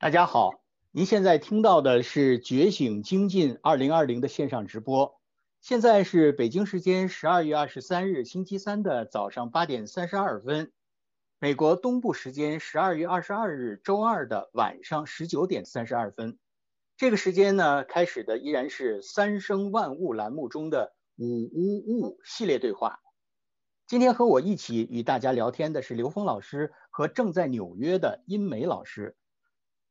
大家好，您现在听到的是《觉醒精进二零二零》的线上直播。现在是北京时间十二月二十三日星期三的早上八点三十二分，美国东部时间十二月二十二日周二的晚上十九点三十二分。这个时间呢，开始的依然是“三生万物”栏目中的“五无物”系列对话。今天和我一起与大家聊天的是刘峰老师和正在纽约的殷梅老师。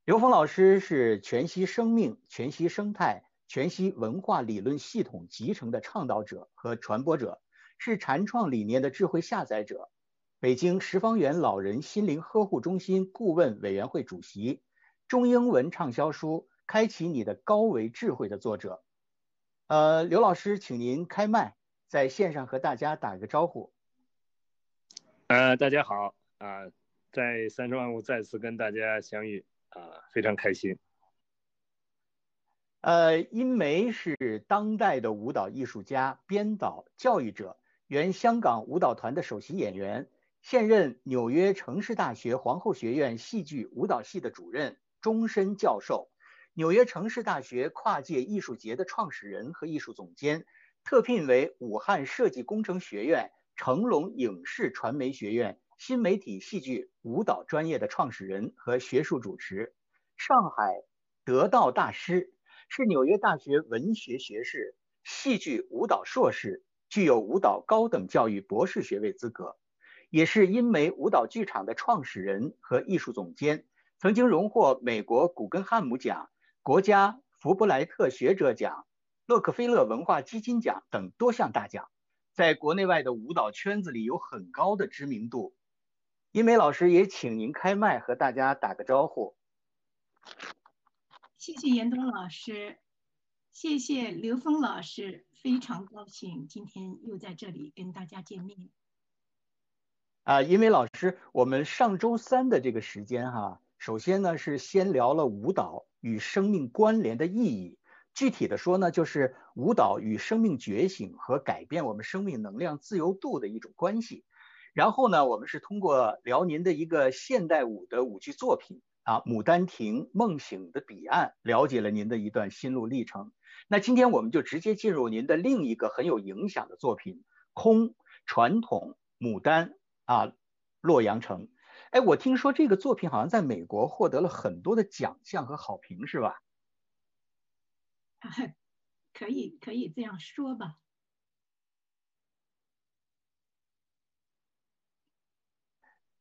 刘峰老师是全息生命、全息生态、全息文化理论系统集成的倡导者和传播者，是禅创理念的智慧下载者，北京十方园老人心灵呵护中心顾问委员会主席，中英文畅销书。开启你的高维智慧的作者，呃，刘老师，请您开麦，在线上和大家打个招呼。呃，大家好啊，在三生万物再次跟大家相遇啊，呃，非常开心。呃，殷梅是当代的舞蹈艺术家、编导、教育者，原香港舞蹈团的首席演员，现任纽约城市大学皇后学院戏剧舞蹈系的主任、终身教授。纽约城市大学跨界艺术节的创始人和艺术总监，特聘为武汉设计工程学院、成龙影视传媒学院新媒体戏剧舞蹈专业的创始人和学术主持。上海得道大师，是纽约大学文学学士、戏剧舞蹈硕士，具有舞蹈高等教育博士学位资格，也是英美舞蹈剧场的创始人和艺术总监，曾经荣获美国古根汉姆奖。国家福布莱特学者奖、洛克菲勒文化基金奖等多项大奖，在国内外的舞蹈圈子里有很高的知名度。殷梅老师也请您开麦和大家打个招呼。谢谢严冬老师，谢谢刘峰老师，非常高兴今天又在这里跟大家见面。啊，殷梅老师，我们上周三的这个时间哈，首先呢是先聊了舞蹈。与生命关联的意义，具体的说呢，就是舞蹈与生命觉醒和改变我们生命能量自由度的一种关系。然后呢，我们是通过聊您的一个现代舞的舞剧作品啊，《牡丹亭·梦醒的彼岸》，了解了您的一段心路历程。那今天我们就直接进入您的另一个很有影响的作品《空传统牡丹》啊，《洛阳城》。哎，我听说这个作品好像在美国获得了很多的奖项和好评，是吧？可以，可以这样说吧。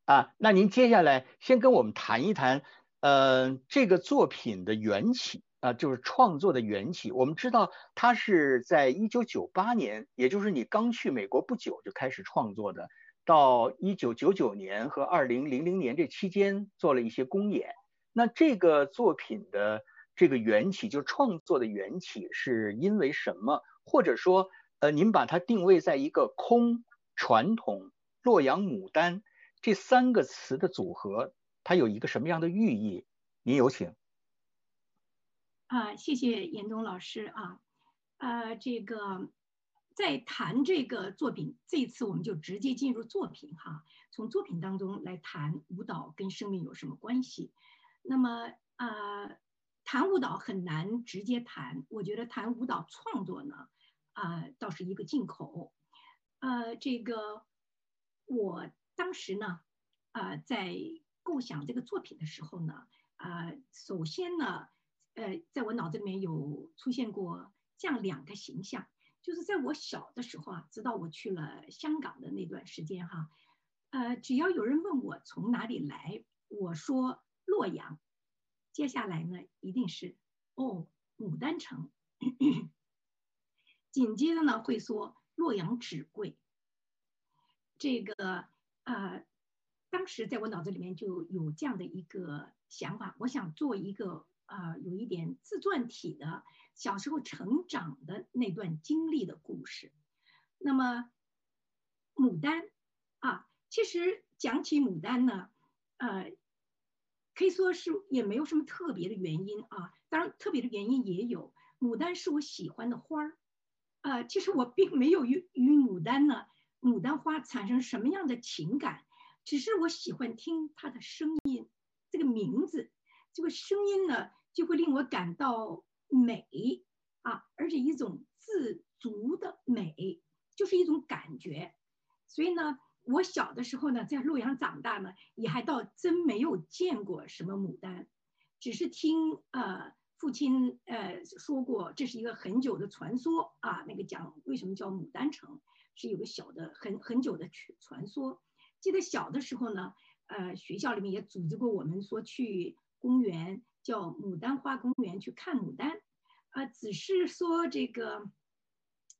啊，那您接下来先跟我们谈一谈，呃，这个作品的缘起啊，就是创作的缘起。我们知道它是在一九九八年，也就是你刚去美国不久就开始创作的。到一九九九年和二零零零年这期间做了一些公演。那这个作品的这个缘起，就创作的缘起是因为什么？或者说，呃，您把它定位在一个空、传统、洛阳牡丹这三个词的组合，它有一个什么样的寓意？您有请。啊，谢谢严冬老师啊，呃，这个。在谈这个作品，这一次我们就直接进入作品哈，从作品当中来谈舞蹈跟生命有什么关系。那么呃，谈舞蹈很难直接谈，我觉得谈舞蹈创作呢，啊、倒是一个进口。呃，这个我时呢，啊、在构想这个作品的时候呢，啊、首先呢，呃，在我脑子里面有出现过这样两个形象。就是在我小的时候啊，直到我去了香港的那段时间哈，呃，只要有人问我从哪里来，我说洛阳，接下来呢一定是哦牡丹城，紧接着呢会说洛阳纸贵。这个呃，当时在我脑子里面就有这样的一个想法，我想做一个呃有一点自传体的。小时候成长的那段经历的故事，那么牡丹啊，其实讲起牡丹呢，呃，可以说是也没有什么特别的原因啊。当然，特别的原因也有。牡丹是我喜欢的花儿，呃，其实我并没有与与牡丹呢，牡丹花产生什么样的情感，只是我喜欢听它的声音，这个名字。这个声音呢就会令我感到美啊，而且一种自足的美，就是一种感觉。所以呢，我小的时候呢，在洛阳长大呢，也还倒真没有见过什么牡丹，只是听呃父亲呃说过，这是一个很久的传说啊。那个讲为什么叫牡丹城，是有个小的很很久的传传说。记得小的时候呢，呃，学校里面也组织过我们说去公园，叫牡丹花公园去看牡丹，啊、只是说这个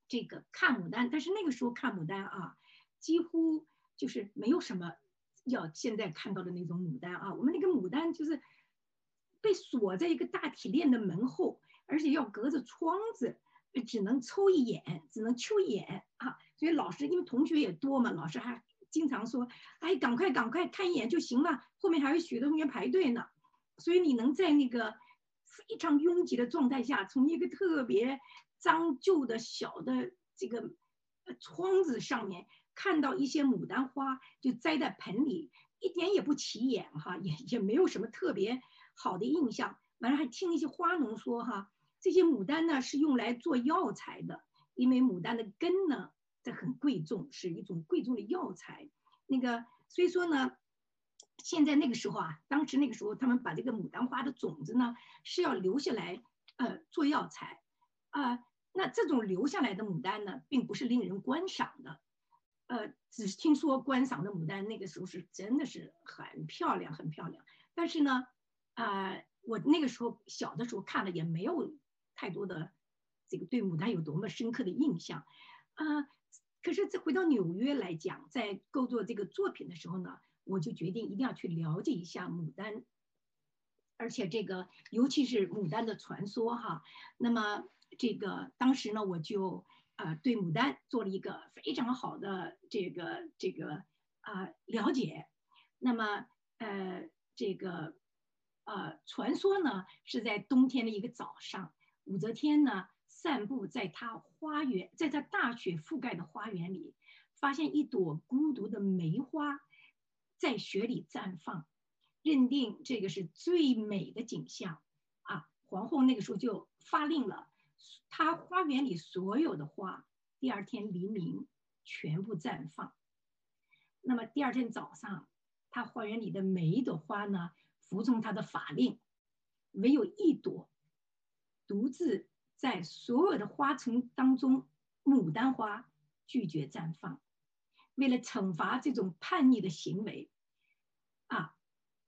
这个看牡丹，但是那个时候看牡丹啊。几乎就是没有什么要现在看到的那种牡丹啊，我们那个牡丹就是被锁在一个大铁链的门后，而且要隔着窗子，只能抽一眼，只能瞅一眼啊。所以老师因为同学也多嘛，老师还经常说：“哎，赶快赶快看一眼就行了，后面还有许多同学排队呢。”所以你能在那个非常拥挤的状态下，从一个特别脏旧的小的这个窗子上面。看到一些牡丹花就栽在盆里，一点也不起眼哈，也也没有什么特别好的印象。完了还听一些花农说哈，这些牡丹呢是用来做药材的，因为牡丹的根呢这很贵重，是一种贵重的药材。那个所以说呢，现在那个时候啊，当时那个时候他们把这个牡丹花的种子呢是要留下来呃做药材啊，呃，那这种留下来的牡丹呢，并不是令人观赏的。呃，只是听说观赏的牡丹那个时候是真的是很漂亮，很漂亮。但是呢，啊、呃，我那个时候小的时候看了也没有太多的这个对牡丹有多么深刻的印象，啊、呃，可是再回到纽约来讲，在构作这个作品的时候呢，我就决定一定要去了解一下牡丹，而且这个尤其是牡丹的传说哈。那么这个当时呢，我就。啊、呃，对牡丹做了一个非常好的这个这个啊、呃、了解。那么呃，这个呃传说呢是在冬天的一个早上，武则天呢散步在她花园，在她大雪覆盖的花园里，发现一朵孤独的梅花在雪里绽放，认定这个是最美的景象啊。皇后那个时候就发令了。她花园里所有的花，第二天黎明全部绽放。那么第二天早上，她花园里的每一朵花呢，服从她的法令，唯有一朵独自在所有的花丛当中，牡丹花拒绝绽放。为了惩罚这种叛逆的行为，啊，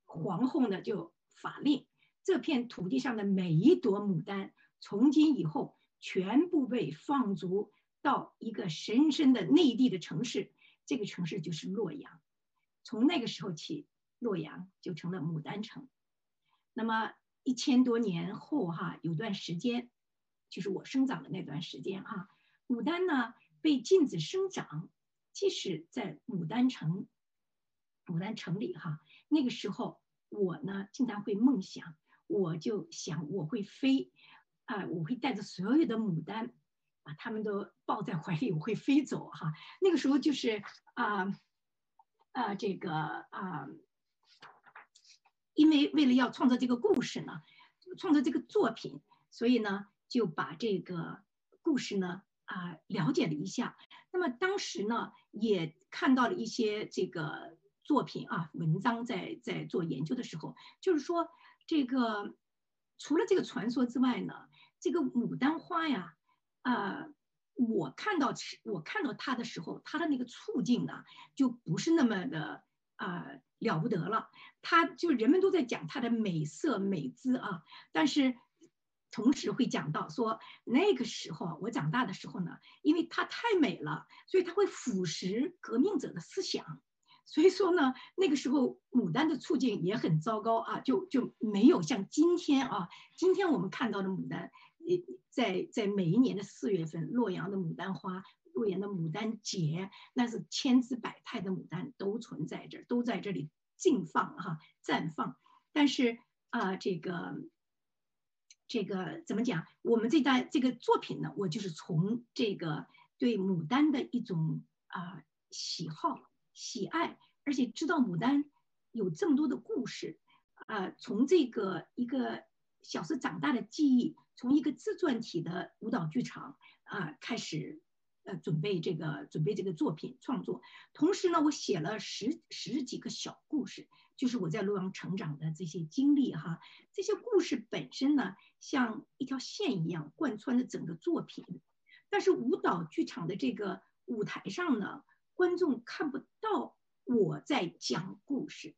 皇后呢就法令，这片土地上的每一朵牡丹，从今以后。全部被放逐到一个神圣的内地的城市，这个城市就是洛阳。从那个时候起，洛阳就成了牡丹城。那么一千多年后，哈，有段时间，就是我生长的那段时间，哈，牡丹呢被禁止生长。即使在牡丹城，牡丹城里，哈，那个时候我呢经常会梦想，我就想我会飞。啊，我会带着所有的牡丹，把它们都抱在怀里，我会飞走哈。那个时候就是啊啊，这个啊，因为为了要创造这个故事呢，创造这个作品，所以呢就把这个故事呢啊了解了一下。那么当时呢也看到了一些这个作品啊文章在，在做研究的时候，就是说这个除了这个传说之外呢。这个牡丹花呀，啊、呃，我看到我看到它的时候，它的那个处境呢，就不是那么的啊、了不得了。他就人们都在讲他的美色美姿啊，但是同时会讲到说，那个时候我长大的时候呢，因为他太美了，所以他会腐蚀革命者的思想。所以说呢，那个时候牡丹的处境也很糟糕啊，就就没有像今天啊，今天我们看到的牡丹。在在每一年的四月份，洛阳的牡丹花，洛阳的牡丹节，那是千姿百态的牡丹都存在这儿，都在这里静放哈，绽放。但是啊、这个这个怎么讲？我们这代这个作品呢，我就是从这个对牡丹的一种啊、喜好、喜爱，而且知道牡丹有这么多的故事。呃，从这个一个小时长大的记忆，从一个自传体的舞蹈剧场啊、开始，呃，准备这个准备这个作品创作。同时呢，我写了十十几个小故事，就是我在洛阳成长的这些经历哈。这些故事本身呢，像一条线一样贯穿着整个作品。但是舞蹈剧场的这个舞台上呢，观众看不到我在讲故事。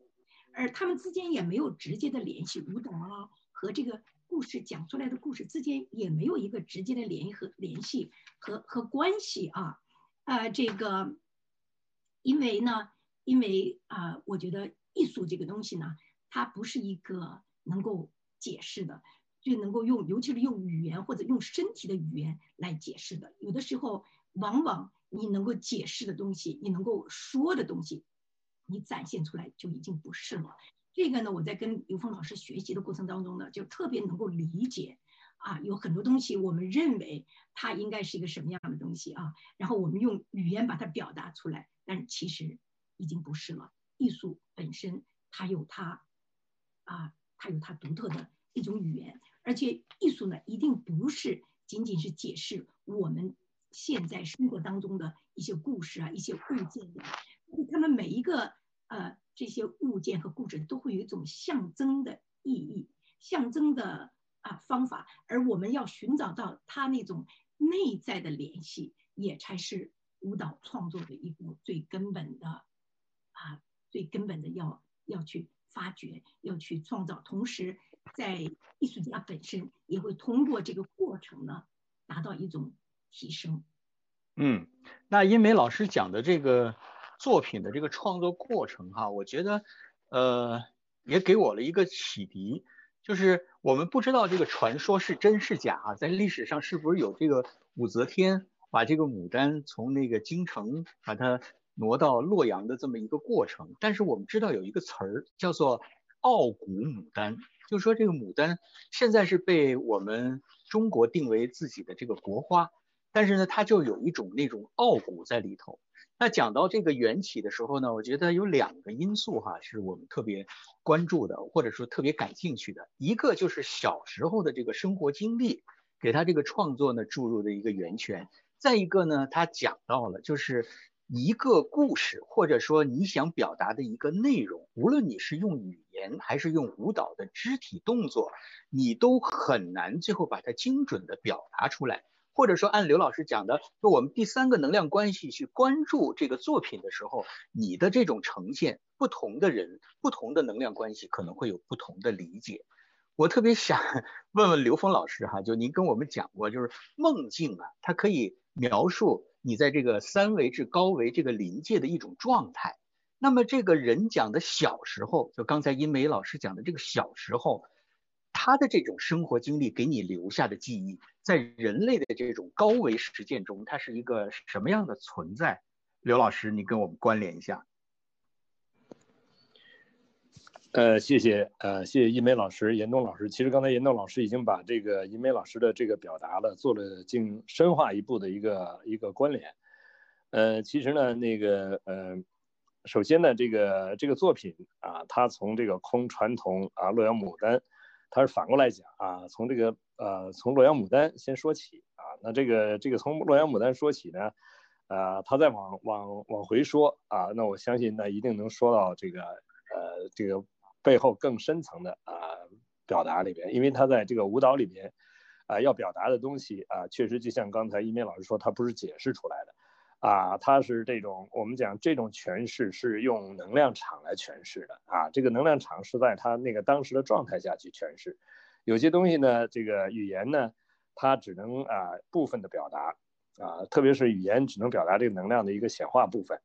而他们之间也没有直接的联系，舞蹈啊和这个故事讲出来的故事之间也没有一个直接的联和联系和和关系啊，呃，这个，因为呢，因为啊、我觉得艺术这个东西呢，它不是一个能够解释的，就能够用，尤其是用语言或者用身体的语言来解释的，有的时候往往你能够解释的东西，你能够说的东西。你展现出来就已经不是了。这个呢，我在跟刘峰老师学习的过程当中呢，就特别能够理解啊，有很多东西我们认为它应该是一个什么样的东西啊，然后我们用语言把它表达出来，但其实已经不是了。艺术本身它有它啊，它有它独特的一种语言，而且艺术呢，一定不是仅仅是解释我们现在生活当中的一些故事啊，一些物件的，他们每一个。呃，这些物件和故事都会有一种象征的意义、象征的啊方法，而我们要寻找到它那种内在的联系，也才是舞蹈创作的一个最根本的啊，最根本的要要去发掘、要去创造。同时，在艺术家本身也会通过这个过程呢，达到一种提升。嗯，那英梅老师讲的这个。作品的这个创作过程哈，我觉得，呃，也给我了一个启迪，就是我们不知道这个传说是真是假啊，在历史上是不是有这个武则天把这个牡丹从那个京城把它挪到洛阳的这么一个过程？但是我们知道有一个词儿叫做傲骨牡丹，就说这个牡丹现在是被我们中国定为自己的这个国花，但是呢，它就有一种那种傲骨在里头。那讲到这个缘起的时候呢，我觉得有两个因素哈，是我们特别关注的，或者说特别感兴趣的。一个就是小时候的这个生活经历，给他这个创作呢注入的一个源泉。再一个呢，他讲到了就是一个故事，或者说你想表达的一个内容，无论你是用语言还是用舞蹈的肢体动作，你都很难最后把它精准的表达出来。或者说，按刘老师讲的，就我们第三个能量关系去关注这个作品的时候，你的这种呈现，不同的人、不同的能量关系可能会有不同的理解。我特别想问问刘峰老师哈，就您跟我们讲过，就是梦境啊，它可以描述你在这个三维至高维这个临界的一种状态。那么这个人讲的小时候，就刚才英梅老师讲的这个小时候。他的这种生活经历给你留下的记忆，在人类的这种高维实践中，它是一个什么样的存在？刘老师，你跟我们关联一下。呃，谢谢，呃，谢谢一梅老师、严冬老师。其实刚才严冬老师已经把这个一梅老师的这个表达了，做了进深化一步的一个一个关联。呃，其实呢，那个呃，首先呢，这个这个作品啊，它从这个空传统啊，洛阳牡丹。它是反过来讲啊，从这个呃，从洛阳牡丹先说起啊，那这个这个从洛阳牡丹说起呢，呃，他再往往往回说啊，那我相信那，一定能说到这个呃这个背后更深层的啊表达里边，因为他在这个舞蹈里边啊要表达的东西啊，确实就像刚才一鸣老师说，他不是解释出来的。啊，它是这种我们讲这种诠释是用能量场来诠释的啊，这个能量场是在它那个当时的状态下去诠释，有些东西呢，这个语言呢，它只能啊部分的表达啊，特别是语言只能表达这个能量的一个显化部分，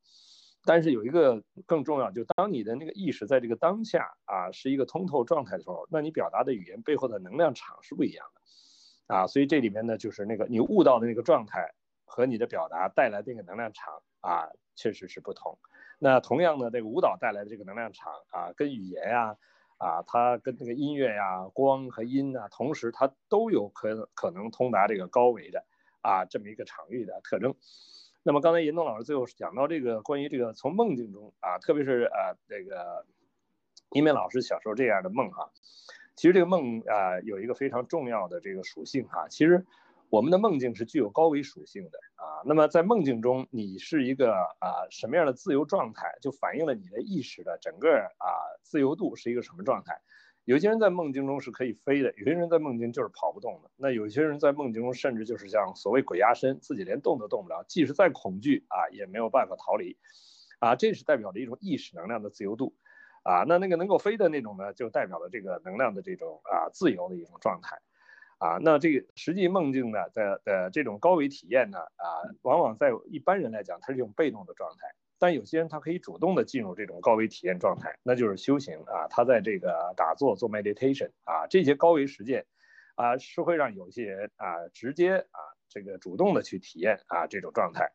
但是有一个更重要，就当你的那个意识在这个当下啊是一个通透状态的时候，那你表达的语言背后的能量场是不一样的啊，所以这里面呢，就是那个你悟到的那个状态。和你的表达带来的这个能量场啊，确实是不同。那同样的，这个舞蹈带来的这个能量场啊，跟语言呀，啊，它跟这个音乐呀、光和音啊，同时它都有可可能通达这个高维的啊这么一个场域的特征。那么刚才严冬老师最后讲到这个关于这个从梦境中啊，特别是呃这个一鸣老师小时候这样的梦哈，其实这个梦啊有一个非常重要的这个属性哈，其实我们的梦境是具有高维属性的啊。那么在梦境中，你是一个啊什么样的自由状态，就反映了你的意识的整个啊自由度是一个什么状态。有些人在梦境中是可以飞的，有些人在梦境就是跑不动的。那有些人在梦境中甚至就是像所谓鬼压身，自己连动都动不了，即使再恐惧啊，也没有办法逃离。啊，这是代表着一种意识能量的自由度。啊，那那个能够飞的那种呢，就代表了这个能量的这种啊自由的一种状态。啊，那这个实际梦境呢的的这种高维体验呢，啊，往往在一般人来讲，它是一种被动的状态。但有些人他可以主动的进入这种高维体验状态，那就是修行啊。他在这个打坐做 meditation 啊，这些高维实践啊，是会让有些人啊直接啊这个主动的去体验啊这种状态。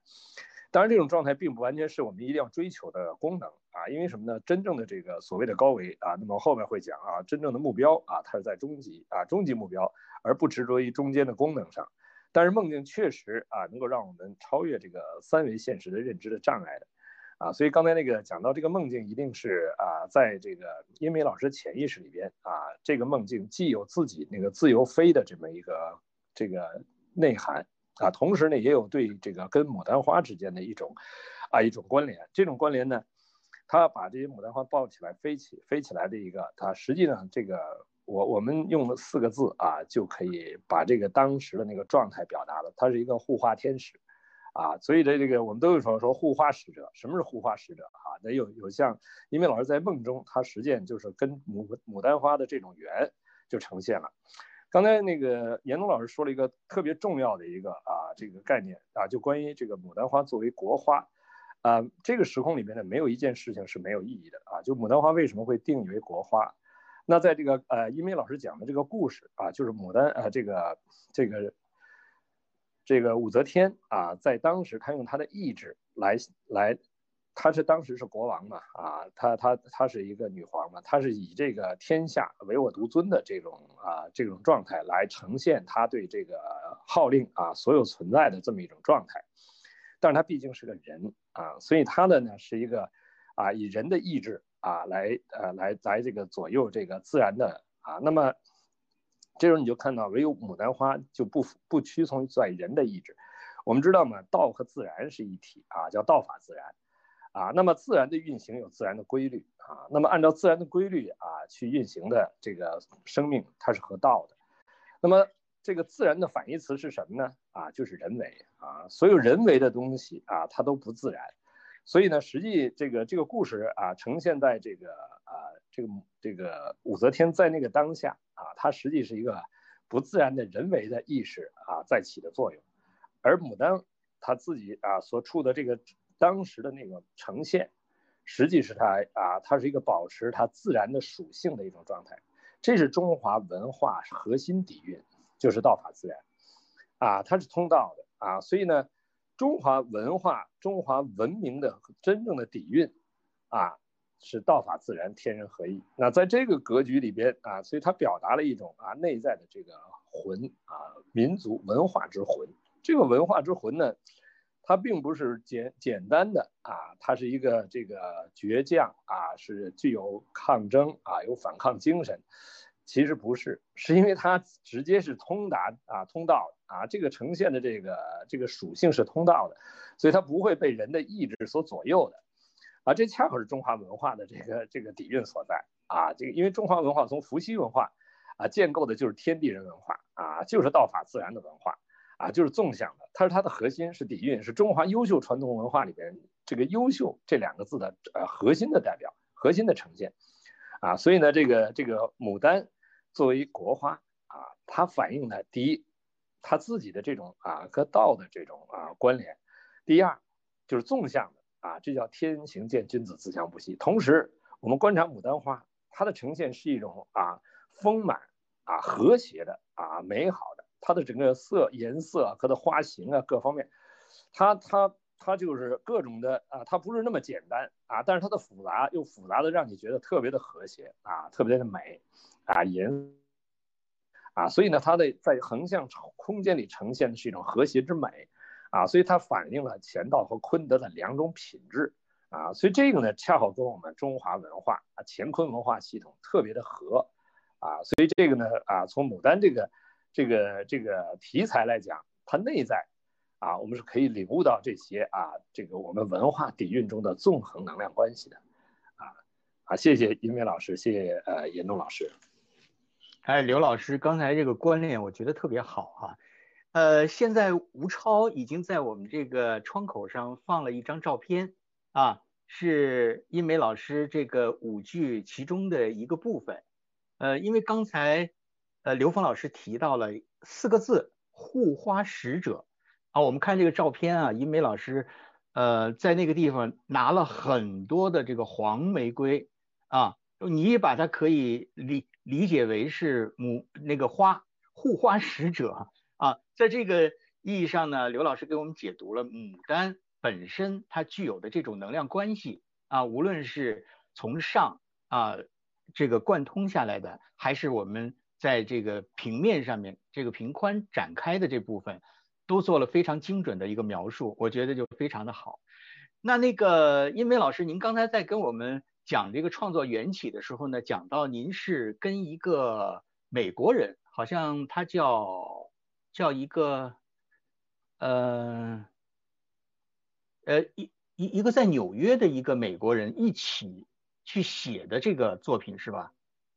当然，这种状态并不完全是我们一定要追求的功能啊，因为什么呢？真正的这个所谓的高维啊，那么后面会讲啊，真正的目标啊，它是在终极啊，终极目标，而不执着于中间的功能上。但是梦境确实啊，能够让我们超越这个三维现实的认知的障碍的。啊，所以刚才那个讲到这个梦境，一定是啊，在这个英美老师潜意识里边啊，这个梦境既有自己那个自由飞的这么一个这个内涵啊，同时呢，也有对这个跟牡丹花之间的一种啊一种关联。这种关联呢，他把这些牡丹花抱起来飞起飞起来的一个，它实际上这个我我们用了四个字啊，就可以把这个当时的那个状态表达了，它是一个护花天使。啊，所以的这个我们都有说说护花使者，什么是护花使者啊？得有有像，因为老师在梦中，他实践就是跟牡牡丹花的这种缘就呈现了。刚才那个严冬老师说了一个特别重要的一个啊这个概念啊，就关于这个牡丹花作为国花啊，这个时空里面呢，没有一件事情是没有意义的啊。就牡丹花为什么会定义为国花？那在这个呃，一鸣老师讲的这个故事啊，就是牡丹啊这个这个。这个武则天啊，在当时，他用他的意志来来，他是当时是国王嘛啊，他他他是一个女皇嘛，他是以这个天下唯我独尊的这种啊这种状态来呈现他对这个号令啊所有存在的这么一种状态，但是他毕竟是个人啊，所以他的呢是一个啊以人的意志啊来呃来来这个左右这个自然的啊，那么。这时候你就看到，唯有牡丹花就不不屈从在人的意志。我们知道嘛，道和自然是一体啊，叫道法自然啊。那么自然的运行有自然的规律啊。那么按照自然的规律啊去运行的这个生命，它是合道的。那么这个自然的反义词是什么呢？啊，就是人为啊。所有人为的东西啊，它都不自然。所以呢，实际这个这个故事啊，呈现在这个啊这个这个武则天在那个当下。啊，它实际是一个不自然的人为的意识啊在起的作用，而牡丹它自己啊所处的这个当时的那个呈现，实际是它啊，它是一个保持它自然的属性的一种状态，这是中华文化核心底蕴，就是道法自然，啊，它是通道的啊，所以呢，中华文化、中华文明的真正的底蕴啊。是道法自然，天人合一。那在这个格局里边啊，所以它表达了一种啊内在的这个魂啊，民族文化之魂。这个文化之魂呢，它并不是简简单的啊，它是一个这个倔强啊，是具有抗争啊，有反抗精神。其实不是，是因为它直接是通达啊，通道啊，这个呈现的这个这个属性是通道的，所以它不会被人的意志所左右的。啊，这恰好是中华文化的这个这个底蕴所在啊！这个因为中华文化从伏羲文化啊建构的就是天地人文化啊，就是道法自然的文化啊，就是纵向的，它是它的核心，是底蕴，是中华优秀传统文化里边这个“优秀”这两个字的呃核心的代表，核心的呈现啊。所以呢，这个这个牡丹作为国花啊，它反映的第一，它自己的这种啊和道的这种啊关联；第二，就是纵向的。啊，这叫天行健，君子自强不息。同时，我们观察牡丹花，它的呈现是一种啊丰满啊和谐的啊美好的，它的整个色颜色和它的花型啊各方面，它它它就是各种的啊，它不是那么简单啊，但是它的复杂又复杂的让你觉得特别的和谐啊，特别的美啊颜啊，所以呢，它的在横向空间里呈现的是一种和谐之美。啊，所以它反映了乾道和坤德的两种品质，啊，所以这个呢，恰好跟我们中华文化啊，乾坤文化系统特别的合啊，所以这个呢啊，从牡丹这个这个这个题材来讲，它内在啊，我们是可以领悟到这些啊，这个我们文化底蕴中的纵横能量关系的啊啊，谢谢殷梅老师，谢谢呃严东老师。哎，刘老师刚才这个观念我觉得特别好哈、啊。呃，现在吴超已经在我们这个窗口上放了一张照片。啊，是殷梅老师这个舞剧其中的一个部分。呃，因为刚才呃刘峰老师提到了四个字“护花使者”。啊，我们看这个照片啊，殷梅老师呃在那个地方拿了很多的这个黄玫瑰啊，你也把它可以理理解为是母那个花护花使者啊。在这个意义上呢，刘老师给我们解读了牡丹。本身它具有的这种能量关系啊，无论是从上啊这个贯通下来的，还是我们在这个平面上面这个平宽展开的这部分，都做了非常精准的一个描述，我觉得就非常的好。那那个殷梅老师，您刚才在跟我们讲这个创作缘起的时候呢，讲到您是跟一个美国人，好像他叫叫一个呃。呃，一一一个在纽约的一个美国人一起去写的这个作品是吧？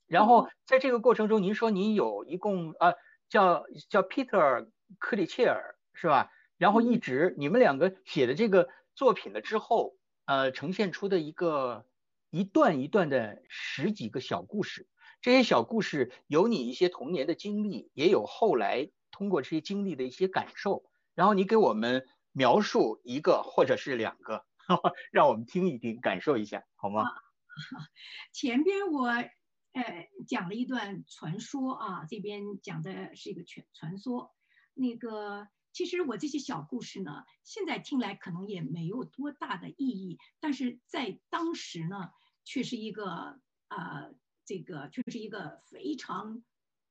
然后在这个过程中，您说您有一共啊叫叫 Peter 克里切尔是吧？然后一直你们两个写的这个作品了之后，呃，呈现出的一个一段一段的十几个小故事，这些小故事有你一些童年的经历，也有后来通过这些经历的一些感受，然后你给我们。描述一个或者是两个，让我们听一听，感受一下，好吗？前边我呃讲了一段传说啊，这边讲的是一个传传说。那个其实我这些小故事呢，现在听来可能也没有多大的意义，但是在当时呢，却是一个、呃，这个却是一个非常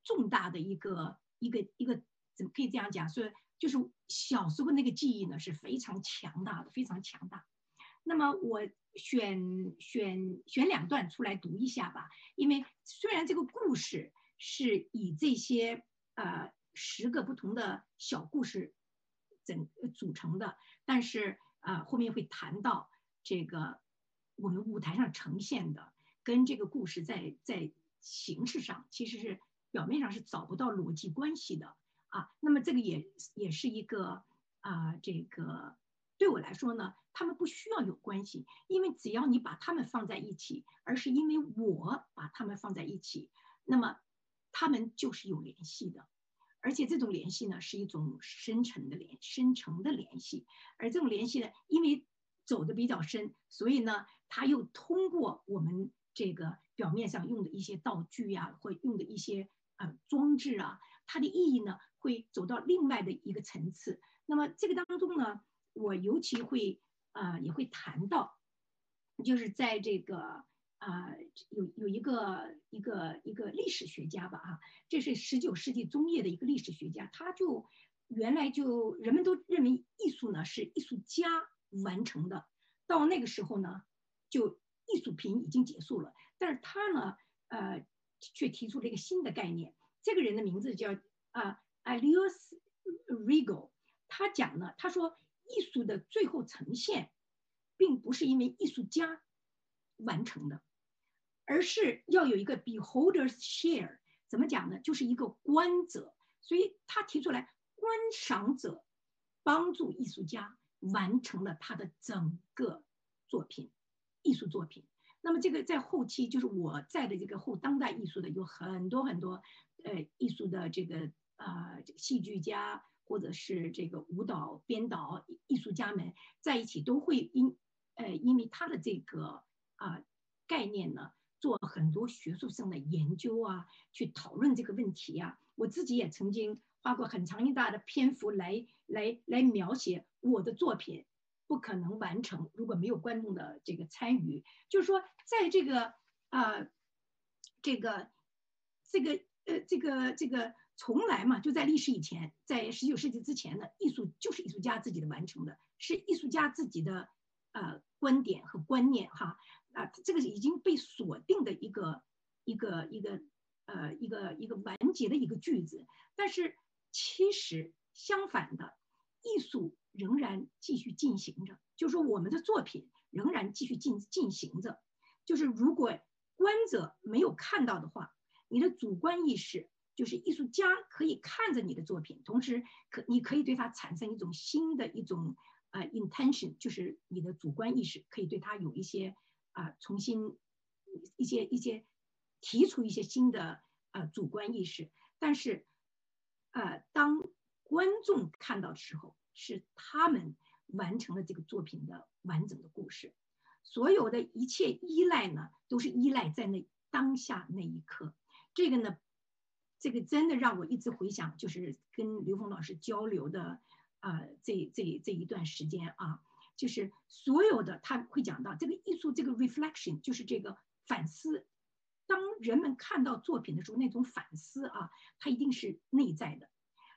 重大的一个一个一个，怎么可以这样讲？所以。就是小时候那个记忆呢，是非常强大的，非常强大。那么我选选选两段出来读一下吧，因为虽然这个故事是以这些呃十个不同的小故事整组成的，但是啊、呃、后面会谈到这个我们舞台上呈现的跟这个故事在在形式上其实是表面上是找不到逻辑关系的。啊，那么这个也也是一个啊，这个对我来说呢，他们不需要有关系，因为只要你把他们放在一起，而是因为我把他们放在一起，那么他们就是有联系的，而且这种联系呢是一种深层的联深层的联系，而这种联系呢，因为走的比较深，所以呢，它又通过我们这个表面上用的一些道具呀、或用的一些呃装置啊，它的意义呢。会走到另外的一个层次。那么这个当中呢，我尤其会啊、也会谈到，就是在这个啊、有有一个一个一个历史学家吧，哈，这是十九世纪中叶的一个历史学家，他就原来就人们都认为艺术呢是艺术家完成的，到那个时候呢，就艺术品已经结束了。但是他呢，呃，却提出了一个新的概念。这个人的名字叫啊。Alois Riegel，他讲呢，他说艺术的最后呈现，并不是因为艺术家完成的，而是要有一个 beholder's share。怎么讲呢？就是一个观者，所以他提出来，观赏者帮助艺术家完成了他的整个作品，艺术作品。那么这个在后期，就是我在的这个后当代艺术的有很多很多，呃，艺术的这个。啊，戏剧家或者是这个舞蹈编导艺术家们在一起都会因呃因为他的这个啊概念呢，做很多学术上的研究啊，去讨论这个问题呀。我自己也曾经花过很长一大的篇幅来来来描写我的作品不可能完成，如果没有观众的这个参与，就是说在这个啊这个这个呃这个这个。从来嘛，就在历史以前，在十九世纪之前呢，艺术就是艺术家自己的完成的，是艺术家自己的呃观点和观念哈啊，这个已经被锁定的一个一个一个呃一个一个完结的一个句子。但是其实相反的，艺术仍然继续进行着，就是说我们的作品仍然继续进进行着。就是如果观者没有看到的话，你的主观意识。就是艺术家可以看着你的作品，同时可你可以对它产生一种新的一种呃 intention，就是你的主观意识可以对它有一些啊、重新一些一些提出一些新的呃主观意识，但是呃当观众看到的时候，是他们完成了这个作品的完整的故事，所有的一切依赖呢，都是依赖在那当下那一刻，这个呢。这个真的让我一直回想，就是跟刘峰老师交流的，啊、这这这一段时间啊，就是所有的他会讲到这个艺术，这个 reflection 就是这个反思。当人们看到作品的时候，那种反思啊，它一定是内在的。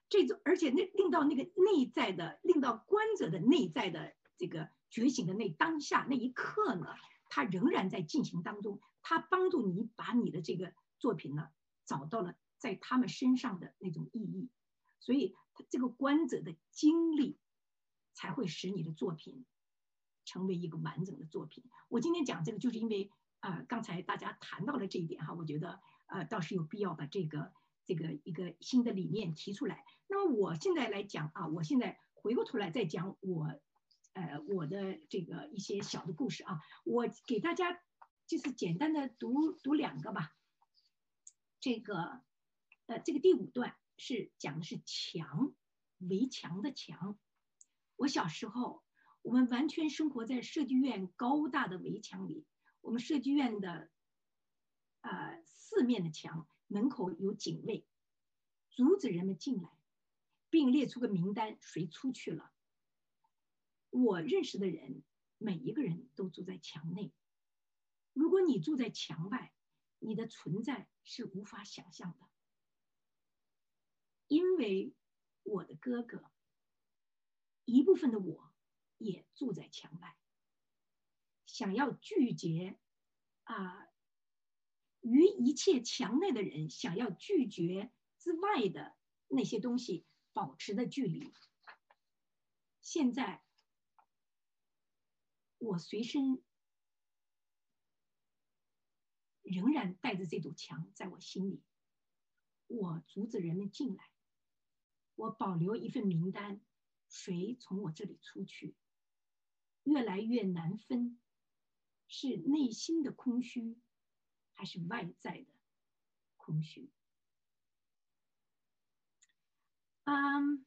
这种而且那令到那个内在的，令到观者的内在的这个觉醒的那当下那一刻呢，它仍然在进行当中。它帮助你把你的这个作品呢找到了。在他们身上的那种意义，所以这个观者的经历才会使你的作品成为一个完整的作品。我今天讲这个，就是因为啊、呃，刚才大家谈到了这一点哈，我觉得呃倒是有必要把这个这个一个新的理念提出来。那么我现在来讲啊，我现在回过头来再讲我呃我的这个一些小的故事啊，我给大家就是简单的读读两个吧，这个。呃，这个第五段是讲的是墙，围墙的墙。我小时候，我们完全生活在设计院高大的围墙里。我们设计院的，呃，四面的墙门口有警卫，阻止人们进来，并列出个名单，谁出去了。我认识的人，每一个人都住在墙内。如果你住在墙外，你的存在是无法想象的。因为我的哥哥，一部分的我也住在墙外，想要拒绝啊，与一切墙内的人想要拒绝之外的那些东西保持的距离。现在，我随身仍然带着这堵墙在我心里，我阻止人们进来。我保留一份名单，谁从我这里出去，越来越难分，是内心的空虚，还是外在的空虚？嗯，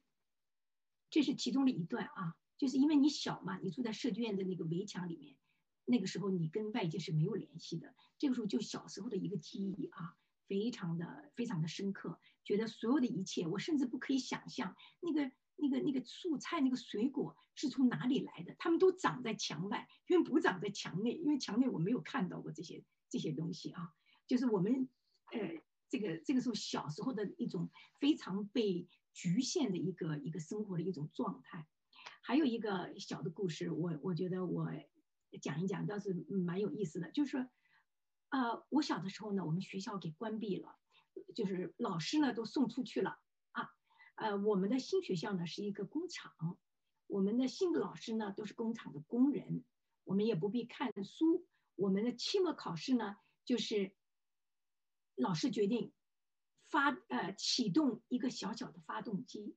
这是其中的一段啊，就是因为你小嘛，你住在设计院的那个围墙里面，那个时候你跟外界是没有联系的，这个时候就小时候的一个记忆啊。非常的非常的深刻，觉得所有的一切，我甚至不可以想象那个那个那个素菜、那个水果是从哪里来的，他们都长在墙外，因为不长在墙内，因为墙内我没有看到过这些这些东西啊。就是我们呃这个这个时候小时候的一种非常被局限的一个一个生活的一种状态。还有一个小的故事，我我觉得我讲一讲倒是蛮有意思的，就是说。呃，我小的时候呢，我们学校给关闭了，就是老师呢都送出去了。呃，我们的新学校呢是一个工厂，我们的新的老师呢都是工厂的工人，我们也不必看书。我们的期末考试呢，就是老师决定发呃启动一个小小的发动机，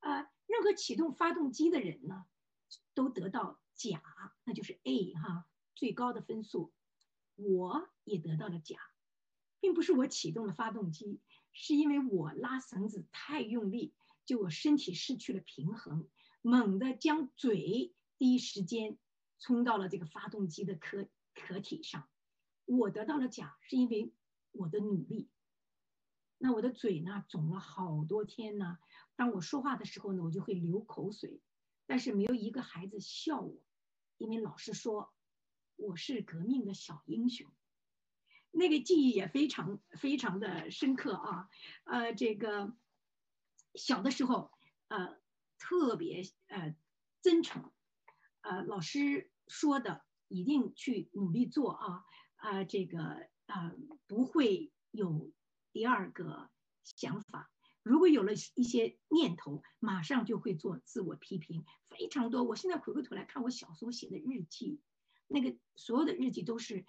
呃，任何启动发动机的人呢，都得到甲，那就是 A 哈，最高的分数。我也得到了甲，并不是我启动了发动机，是因为我拉绳子太用力，就我身体失去了平衡，猛地将嘴第一时间冲到了这个发动机的壳壳体上。我得到了奖，是因为我的努力。那我的嘴呢，肿了好多天呢。当我说话的时候呢，我就会流口水，但是没有一个孩子笑我，因为老师说。我是革命的小英雄，那个记忆也非常非常的深刻啊。呃，这个小的时候，呃，特别呃真诚，呃，老师说的一定去努力做啊啊，这个啊不会有第二个想法。如果有了一些念头，马上就会做自我批评，非常多。我现在回过头来看我小时候写的日记，那个所有的日记都是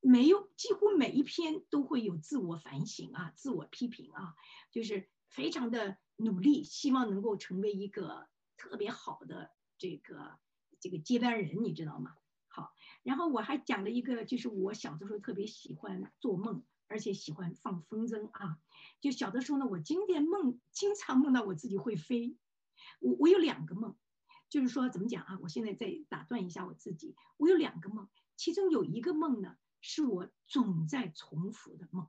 没有，几乎每一篇都会有自我反省啊，自我批评啊，就是非常的努力，希望能够成为一个特别好的这个这个接班人，你知道吗？好，然后我还讲了一个，就是我小的时候特别喜欢做梦。而且喜欢放风筝啊，就小的时候呢，我经典梦经常梦到我自己会飞。我我有两个梦，就是说怎么讲啊？我现在再打断一下我自己，我有两个梦，其中有一个梦呢是我总在重复的梦。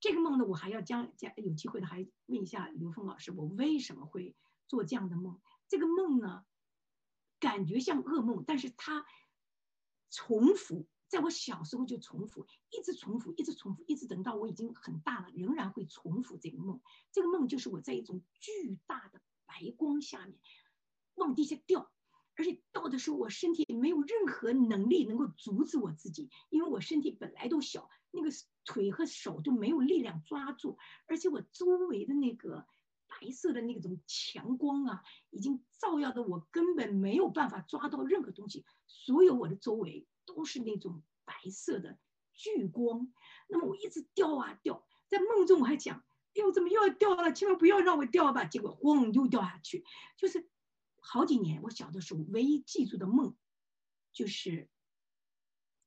这个梦呢，我还要将将有机会的还问一下刘峰老师，我为什么会做这样的梦？这个梦呢，感觉像噩梦，但是它重复。在我小时候就重复，一直重复，一直重复，一直等到我已经很大了，仍然会重复这个梦。这个梦就是我在一种巨大的白光下面往地下掉，而且掉的时候我身体没有任何能力能够阻止我自己，因为我身体本来都小，那个腿和手都没有力量抓住，而且我周围的那个白色的那种强光啊，已经照耀的我根本没有办法抓到任何东西，所有我的周围。都是那种白色的聚光，那么我一直掉啊掉，在梦中我还讲，哎呦，怎么又要掉了？千万不要让我掉吧！结果咣又掉下去。就是好几年，我小的时候唯一记住的梦，就是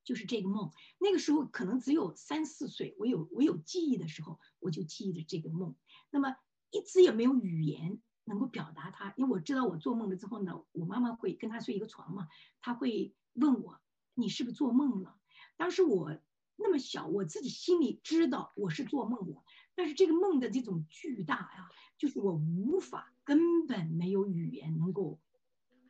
就是这个梦。那个时候可能只有三四岁，我有我有记忆的时候，我就记忆着这个梦。那么一直也没有语言能够表达它，因为我知道我做梦了之后呢，我妈妈会跟她睡一个床嘛，她会问我。你是不是做梦了？当时我那么小，我自己心里知道我是做梦了，但是这个梦的这种巨大呀，就是我无法，根本没有语言能够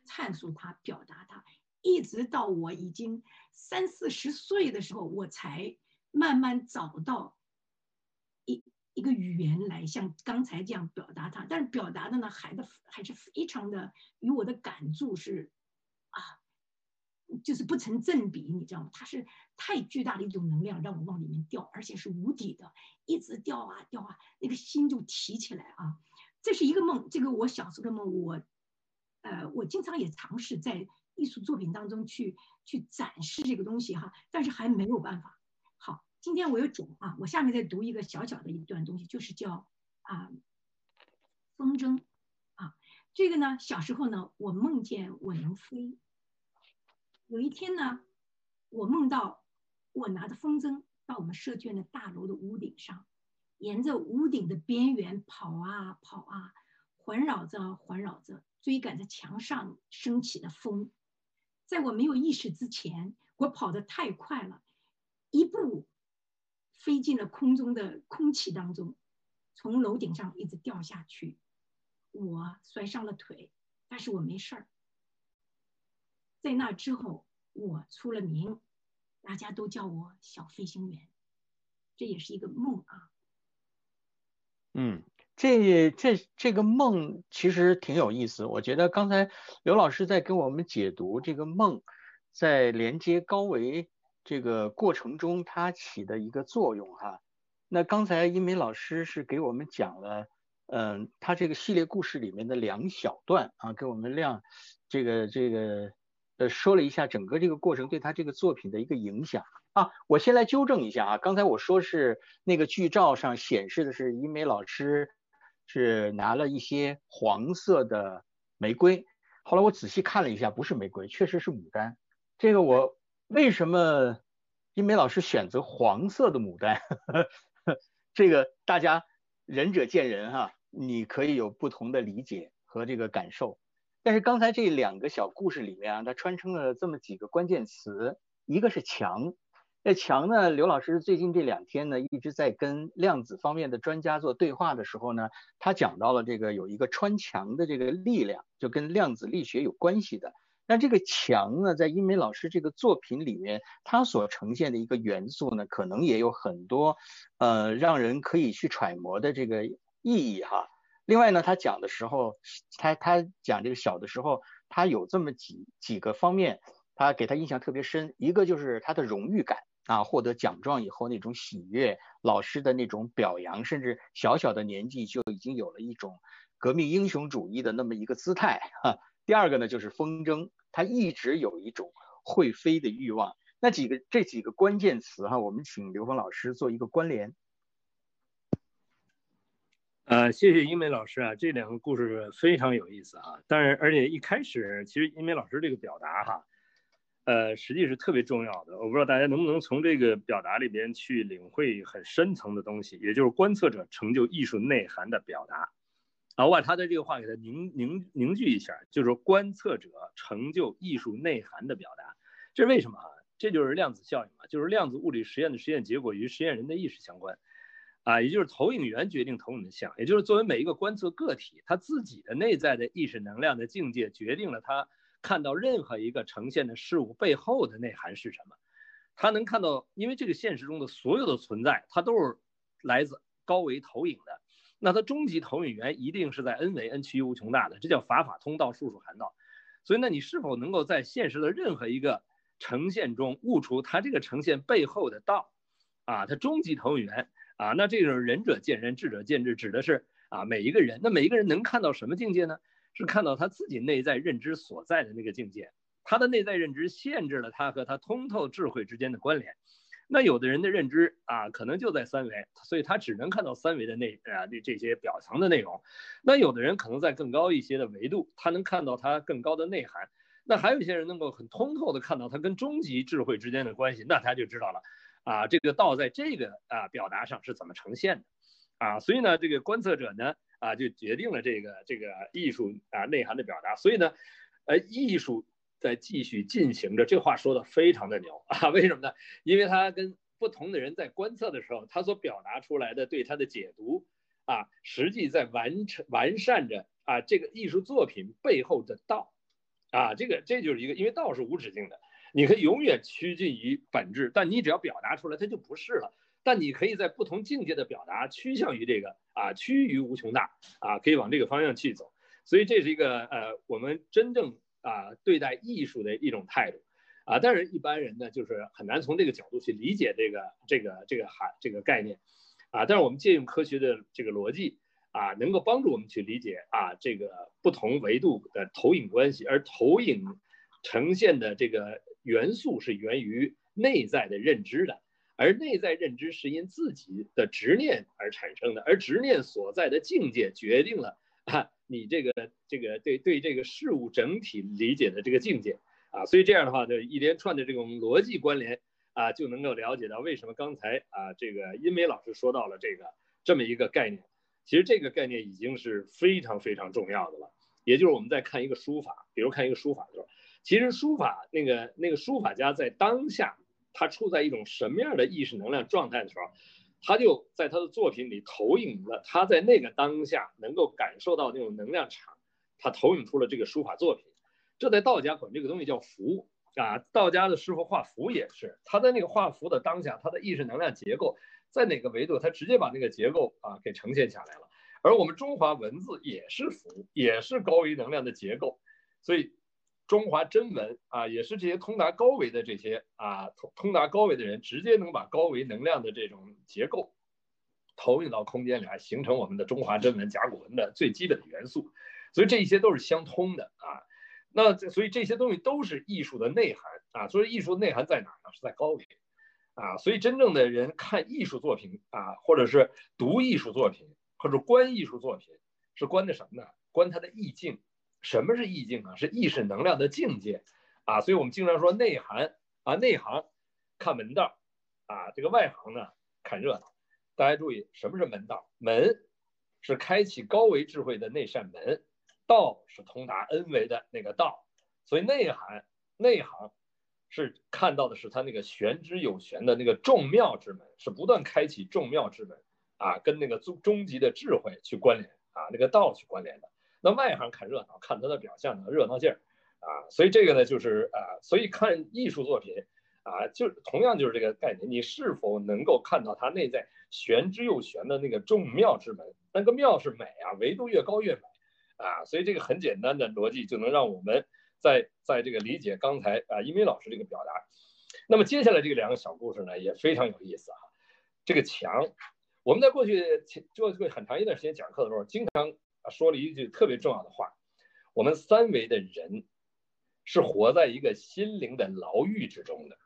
阐述它、表达它。一直到我已经三四十岁的时候，我才慢慢找到一一个语言来像刚才这样表达它。但是表达的呢，还的还是非常的与我的感触是啊。就是不成正比，你知道吗？它是太巨大的一种能量，让我往里面掉，而且是无底的，一直掉啊掉啊，那个心就提起来啊。这是一个梦，这个我小时候的梦，我，呃，我经常也尝试在艺术作品当中去去展示这个东西哈，但是还没有办法。好，今天我有种啊，我下面再读一个小小的一段东西，就是叫啊风筝啊，这个呢，小时候呢，我梦见我能飞。有一天呢，我梦到我拿着风筝到我们社区的大楼的屋顶上，沿着屋顶的边缘跑啊跑啊，环绕着环绕着，追赶着墙上升起的风。在我没有意识之前，我跑得太快了，一步飞进了空中的空气当中，从楼顶上一直掉下去。我摔伤了腿，但是我没事儿。在那之后，我出了名，大家都叫我小飞行员，这也是一个梦啊。嗯，这这这个梦其实挺有意思。我觉得刚才刘老师在给我们解读这个梦，在连接高维这个过程中，它起的一个作用哈。那刚才英梅老师是给我们讲了，嗯，他这个系列故事里面的两小段啊，给我们亮这个这个。呃，说了一下整个这个过程对他这个作品的一个影响啊，我先来纠正一下啊，刚才我说是那个剧照上显示的是英美老师是拿了一些黄色的玫瑰，后来我仔细看了一下，不是玫瑰，确实是牡丹。这个我为什么英美老师选择黄色的牡丹？这个大家仁者见仁哈，你可以有不同的理解和这个感受。但是刚才这两个小故事里面啊，它穿插了这么几个关键词，一个是墙。那墙呢，刘老师最近这两天呢，一直在跟量子方面的专家做对话的时候呢，他讲到了这个有一个穿墙的这个力量，就跟量子力学有关系的。那这个墙呢，在英梅老师这个作品里面，它所呈现的一个元素呢，可能也有很多呃让人可以去揣摩的这个意义哈。另外呢，他讲的时候，他他讲这个小的时候，他有这么几几个方面，他给他印象特别深，一个就是他的荣誉感啊，获得奖状以后那种喜悦，老师的那种表扬，甚至小小的年纪就已经有了一种革命英雄主义的那么一个姿态哈。第二个呢就是风筝，他一直有一种会飞的欲望。那几个这几个关键词哈，我们请刘峰老师做一个关联。呃，谢谢英梅老师啊，这两个故事非常有意思啊。当然，而且一开始其实英梅老师这个表达哈，呃，实际是特别重要的。我不知道大家能不能从这个表达里边去领会很深层的东西，也就是观测者成就艺术内涵的表达。啊，我把他的这个话给他凝凝凝聚一下，就是说观测者成就艺术内涵的表达。这是为什么啊？这就是量子效应嘛，就是量子物理实验的实验结果与实验人的意识相关。啊，也就是投影源决定投影的像，也就是作为每一个观测个体，他自己的内在的意识能量的境界，决定了他看到任何一个呈现的事物背后的内涵是什么。他能看到，因为这个现实中的所有的存在，它都是来自高维投影的，那它终极投影源一定是在 n 维 n 趋于无穷大的，这叫法法通道，术术含道。所以，那你是否能够在现实的任何一个呈现中悟出它这个呈现背后的道？啊，它终极投影源。啊，那这种仁者见仁，智者见智，指的是啊每一个人。那每一个人能看到什么境界呢？是看到他自己内在认知所在的那个境界。他的内在认知限制了他和他通透智慧之间的关联。那有的人的认知啊，可能就在三维，所以他只能看到三维的内啊这这些表层的内容。那有的人可能在更高一些的维度，他能看到他更高的内涵。那还有一些人能够很通透的看到他跟终极智慧之间的关系，那他就知道了。啊，这个道在这个啊表达上是怎么呈现的，啊，所以呢，这个观测者呢，啊，就决定了这个这个艺术啊内涵的表达。所以呢，呃，艺术在继续进行着。这话说的非常的牛啊，为什么呢？因为他跟不同的人在观测的时候，他所表达出来的对他的解读啊，实际在完成完善着啊这个艺术作品背后的道，啊，这个这就是一个，因为道是无止境的。你可以永远趋近于本质，但你只要表达出来，它就不是了。但你可以在不同境界的表达趋向于这个啊，趋于无穷大啊，可以往这个方向去走。所以这是一个呃，我们真正啊对待艺术的一种态度啊。但是一般人呢，就是很难从这个角度去理解这个这个这个含这个概念啊。但是我们借用科学的这个逻辑啊，能够帮助我们去理解啊这个不同维度的投影关系，而投影呈现的这个。元素是源于内在的认知的，而内在认知是因自己的执念而产生的，而执念所在的境界决定了啊，你这个这个对对这个事物整体理解的这个境界啊，所以这样的话，就一连串的这种逻辑关联啊，就能够了解到为什么刚才啊这个殷梅老师说到了这个这么一个概念，其实这个概念已经是非常非常重要的了，也就是我们在看一个书法，比如看一个书法的时候。其实书法那个那个书法家在当下，他处在一种什么样的意识能量状态的时候，他就在他的作品里投影了他在那个当下能够感受到那种能量场，他投影出了这个书法作品。这在道家管这个东西叫符啊，道家的师傅画符也是，他在那个画符的当下，他的意识能量结构在哪个维度，他直接把那个结构啊给呈现下来了。而我们中华文字也是符，也是高于能量的结构，所以。中华真文啊，也是这些通达高维的这些啊通通达高维的人，直接能把高维能量的这种结构投影到空间里来，形成我们的中华真文甲骨文的最基本的元素。所以这些都是相通的啊。那所以这些东西都是艺术的内涵啊。所以艺术内涵在哪呢？是在高维啊。所以真正的人看艺术作品啊，或者是读艺术作品，或者观艺术作品，是观的什么呢？观它的意境。什么是意境啊？是意识能量的境界啊，所以我们经常说内涵啊，内行看门道啊，这个外行呢看热闹。大家注意，什么是门道？门是开启高维智慧的那扇门，道是通达 N 维的那个道。所以内涵内行是看到的是他那个玄之又玄的那个众妙之门，是不断开启众妙之门啊，跟那个终终极的智慧去关联啊，那个道去关联的。那外行看热闹，看他的表象的热闹劲儿，啊，所以这个呢，就是啊，所以看艺术作品，啊，就同样就是这个概念，你是否能够看到他内在玄之又玄的那个众妙之门？那个妙是美啊，维度越高越美，啊，所以这个很简单的逻辑就能让我们在在这个理解刚才啊，一鸣老师这个表达。那么接下来这个两个小故事呢，也非常有意思啊。这个墙，我们在过去做过很长一段时间讲课的时候，经常说了一句特别重要的话：我们三维的人是活在一个心灵的牢狱之中的。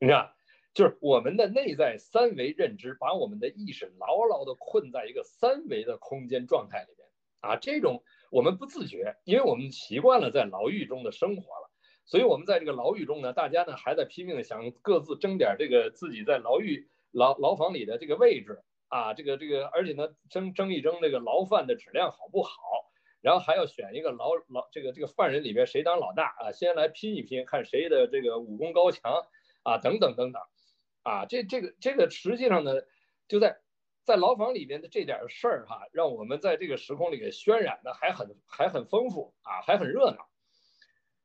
你看，就是我们的内在三维认知，把我们的意识牢牢的困在一个三维的空间状态里面啊。这种我们不自觉，因为我们习惯了在牢狱中的生活了，所以我们在这个牢狱中呢，大家呢还在拼命的想各自争点这个自己在牢狱牢牢房里的这个位置啊，这个这个，而且呢争争一争这个牢饭的质量好不好，然后还要选一个牢牢这个这个犯人里边谁当老大啊，先来拼一拼，看谁的这个武功高强。啊，等等等等，啊，这这个这个实际上呢，就在在牢房里面的这点事儿哈，让我们在这个时空里给渲染的还很还很丰富啊，还很热闹，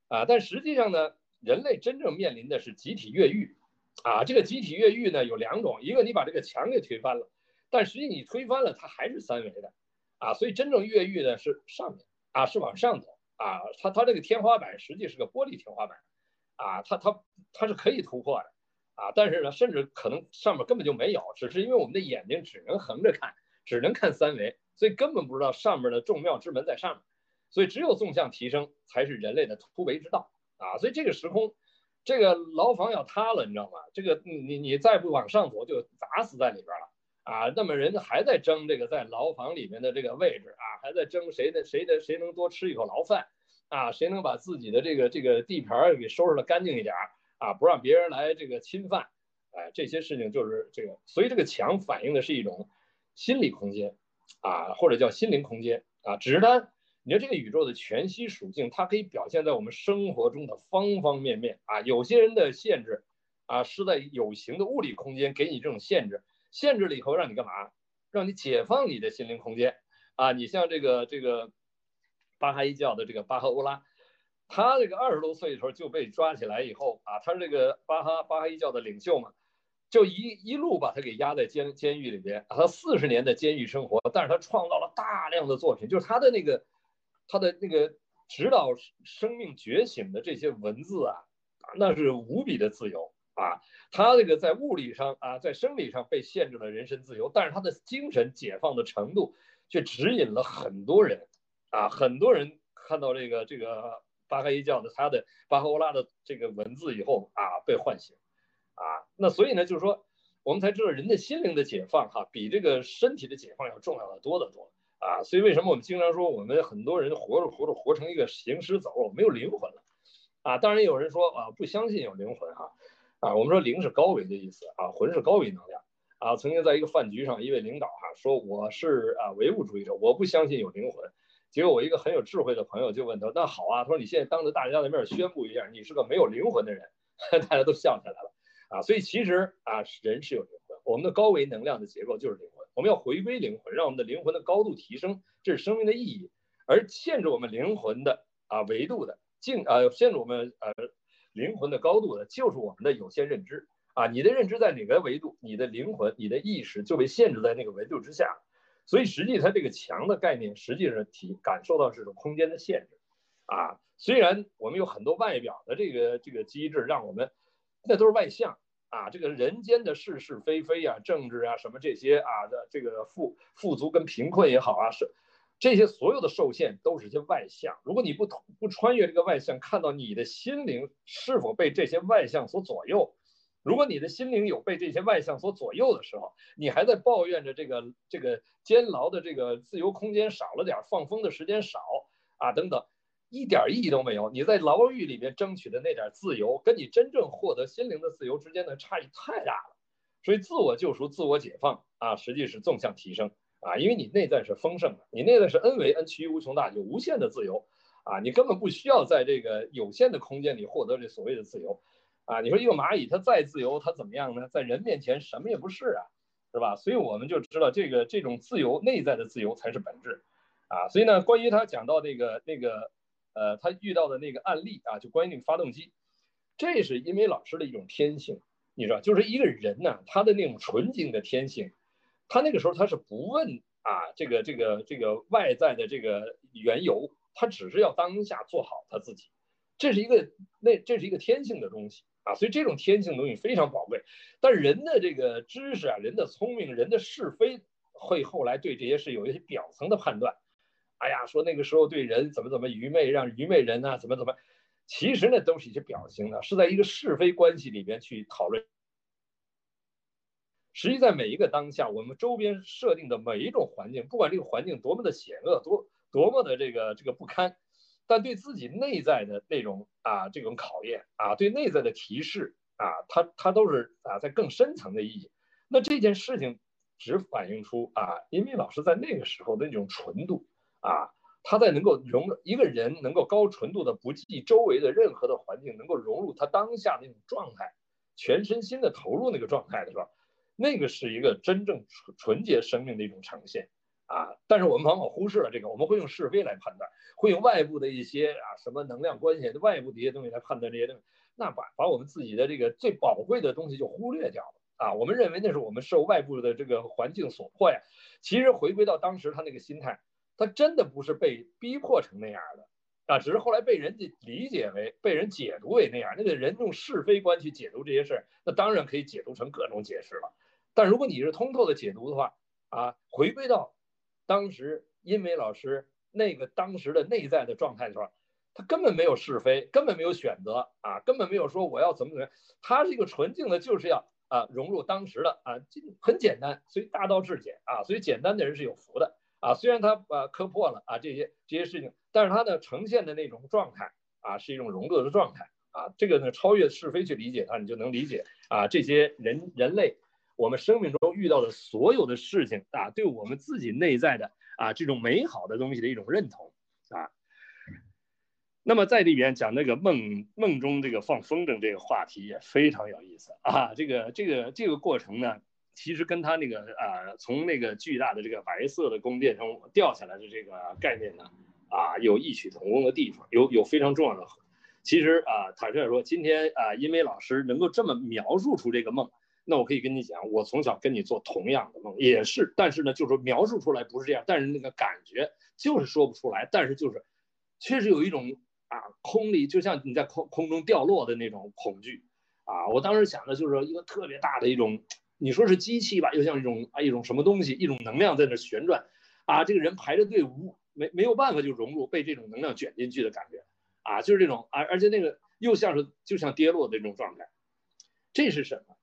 啊，但实际上呢，人类真正面临的是集体越狱，啊，这个集体越狱呢有两种，一个你把这个墙给推翻了，但实际你推翻了它还是三维的，啊，所以真正越狱的是上面啊，是往上走啊，它它这个天花板实际是个玻璃天花板。啊，它它它是可以突破的，啊，但是呢，甚至可能上面根本就没有，只是因为我们的眼睛只能横着看，只能看三维，所以根本不知道上面的众妙之门在上面，所以只有纵向提升才是人类的突围之道啊！所以这个时空，这个牢房要塌了，你知道吗？这个你你再不往上走，就砸死在里边了啊！那么人还在争这个在牢房里面的这个位置啊，还在争谁的谁的谁能多吃一口牢饭。啊，谁能把自己的这个这个地盘给收拾的干净一点儿啊？不让别人来这个侵犯，哎，这些事情就是这个，所以这个墙反映的是一种心理空间啊，或者叫心灵空间啊。只是它，你说这个宇宙的全息属性，它可以表现在我们生活中的方方面面啊。有些人的限制啊，是在有形的物理空间给你这种限制，限制了以后让你干嘛？让你解放你的心灵空间啊。你像这个这个。巴哈伊教的这个巴赫乌拉，他这个二十多岁的时候就被抓起来以后啊，他是这个巴哈巴哈伊教的领袖嘛，就一一路把他给压在监监狱里边，他四十年的监狱生活，但是他创造了大量的作品，就是他的那个他的那个指导生命觉醒的这些文字啊，那是无比的自由啊，他这个在物理上啊，在生理上被限制了人身自由，但是他的精神解放的程度却指引了很多人。啊，很多人看到这个这个巴哈伊教的他的巴哈欧拉的这个文字以后啊，被唤醒，啊，那所以呢，就是说我们才知道人的心灵的解放哈，比这个身体的解放要重要的多得多啊。所以为什么我们经常说我们很多人活着活着活成一个行尸走肉，没有灵魂了啊？当然有人说啊，不相信有灵魂哈，啊，啊我们说灵是高维的意思啊，魂是高维能量啊。曾经在一个饭局上，一位领导哈说我是啊唯物主义者，我不相信有灵魂。结果我一个很有智慧的朋友就问他：“那好啊，他说你现在当着大家的面宣布一下，你是个没有灵魂的人。”大家都笑起来了啊！所以其实啊，人是有灵魂，我们的高维能量的结构就是灵魂。我们要回归灵魂，让我们的灵魂的高度提升，这是生命的意义。而限制我们灵魂的啊维度的境啊，限制我们呃灵魂的高度呢，就是我们的有限认知啊。你的认知在哪个维度，你的灵魂、你的意识就被限制在那个维度之下。所以实际它这个墙的概念，实际上体感受到这种空间的限制，啊，虽然我们有很多外表的这个这个机制，让我们那都是外向啊，这个人间的是是非非啊，政治啊什么这些啊的这个富富足跟贫困也好啊，是这些所有的受限都是些外向。如果你不不穿越这个外向，看到你的心灵是否被这些外向所左右。如果你的心灵有被这些外向所左右的时候，你还在抱怨着这个这个监牢的这个自由空间少了点，放风的时间少啊等等，一点意义都没有。你在牢狱里面争取的那点自由，跟你真正获得心灵的自由之间的差异太大了。所以自我救赎、自我解放啊，实际是纵向提升啊，因为你内在是丰盛的，你内在是 n 维 n 趋于无穷大，有无限的自由啊，你根本不需要在这个有限的空间里获得这所谓的自由。啊，你说一个蚂蚁它再自由，它怎么样呢？在人面前什么也不是啊，是吧？所以我们就知道这个这种自由内在的自由才是本质，啊，所以呢，关于他讲到那个那个，呃，他遇到的那个案例啊，就关于那个发动机，这是因为老师的一种天性，你知道，就是一个人呢，他的那种纯净的天性，他那个时候他是不问啊，这个这个这个外在的这个缘由，他只是要当下做好他自己。这是一个那这是一个天性的东西啊，所以这种天性的东西非常宝贵。但人的这个知识啊，人的聪明，人的是非，会后来对这些事有一些表层的判断。哎呀，说那个时候对人怎么怎么愚昧，让愚昧人呐、啊、怎么怎么，其实那都是一些表情的，是在一个是非关系里面去讨论。实际在每一个当下，我们周边设定的每一种环境，不管这个环境多么的险恶，多多么的这个这个不堪，但对自己内在的那种啊这种考验啊，对内在的提示啊，它它都是啊在更深层的意义。那这件事情只反映出啊，殷明老师在那个时候的那种纯度啊，他在能够融一个人能够高纯度的不计周围的任何的环境，能够融入他当下那种状态，全身心的投入那个状态的时候。那个是一个真正纯纯洁生命的一种呈现啊，但是我们往往忽视了这个，我们会用是非来判断，会用外部的一些啊什么能量关系、外部的一些东西来判断这些东西，那把把我们自己的这个最宝贵的东西就忽略掉了啊。我们认为那是我们受外部的这个环境所迫呀，其实回归到当时他那个心态，他真的不是被逼迫成那样的啊，只是后来被人家理解为、被人解读为那样。那个人用是非观去解读这些事儿，那当然可以解读成各种解释了。但如果你是通透的解读的话，啊，回归到当时殷梅老师那个当时的内在的状态的时候，他根本没有是非，根本没有选择啊，根本没有说我要怎么怎么样，他是一个纯净的，就是要啊融入当时的啊，很简单，所以大道至简啊，所以简单的人是有福的啊，虽然他啊磕破了啊这些这些事情，但是他的呈现的那种状态啊是一种融入的状态啊，这个呢超越是非去理解它，你就能理解啊这些人人类。我们生命中遇到的所有的事情啊，对我们自己内在的啊这种美好的东西的一种认同啊。那么在里边讲那个梦梦中这个放风筝这个话题也非常有意思啊。这个这个这个过程呢，其实跟他那个啊从那个巨大的这个白色的宫殿中掉下来的这个概念呢啊有异曲同工的地方，有有非常重要的。其实啊，坦率说，今天啊，因为老师能够这么描述出这个梦。那我可以跟你讲，我从小跟你做同样的梦，也是，但是呢，就是说描述出来不是这样，但是那个感觉就是说不出来，但是就是确实有一种啊空里，就像你在空空中掉落的那种恐惧啊。我当时想的就是说一个特别大的一种，你说是机器吧，又像一种啊一种什么东西，一种能量在那旋转啊，这个人排着队伍没没有办法就融入，被这种能量卷进去的感觉啊，就是这种，而而且那个又像是就像跌落的那种状态，这是什么？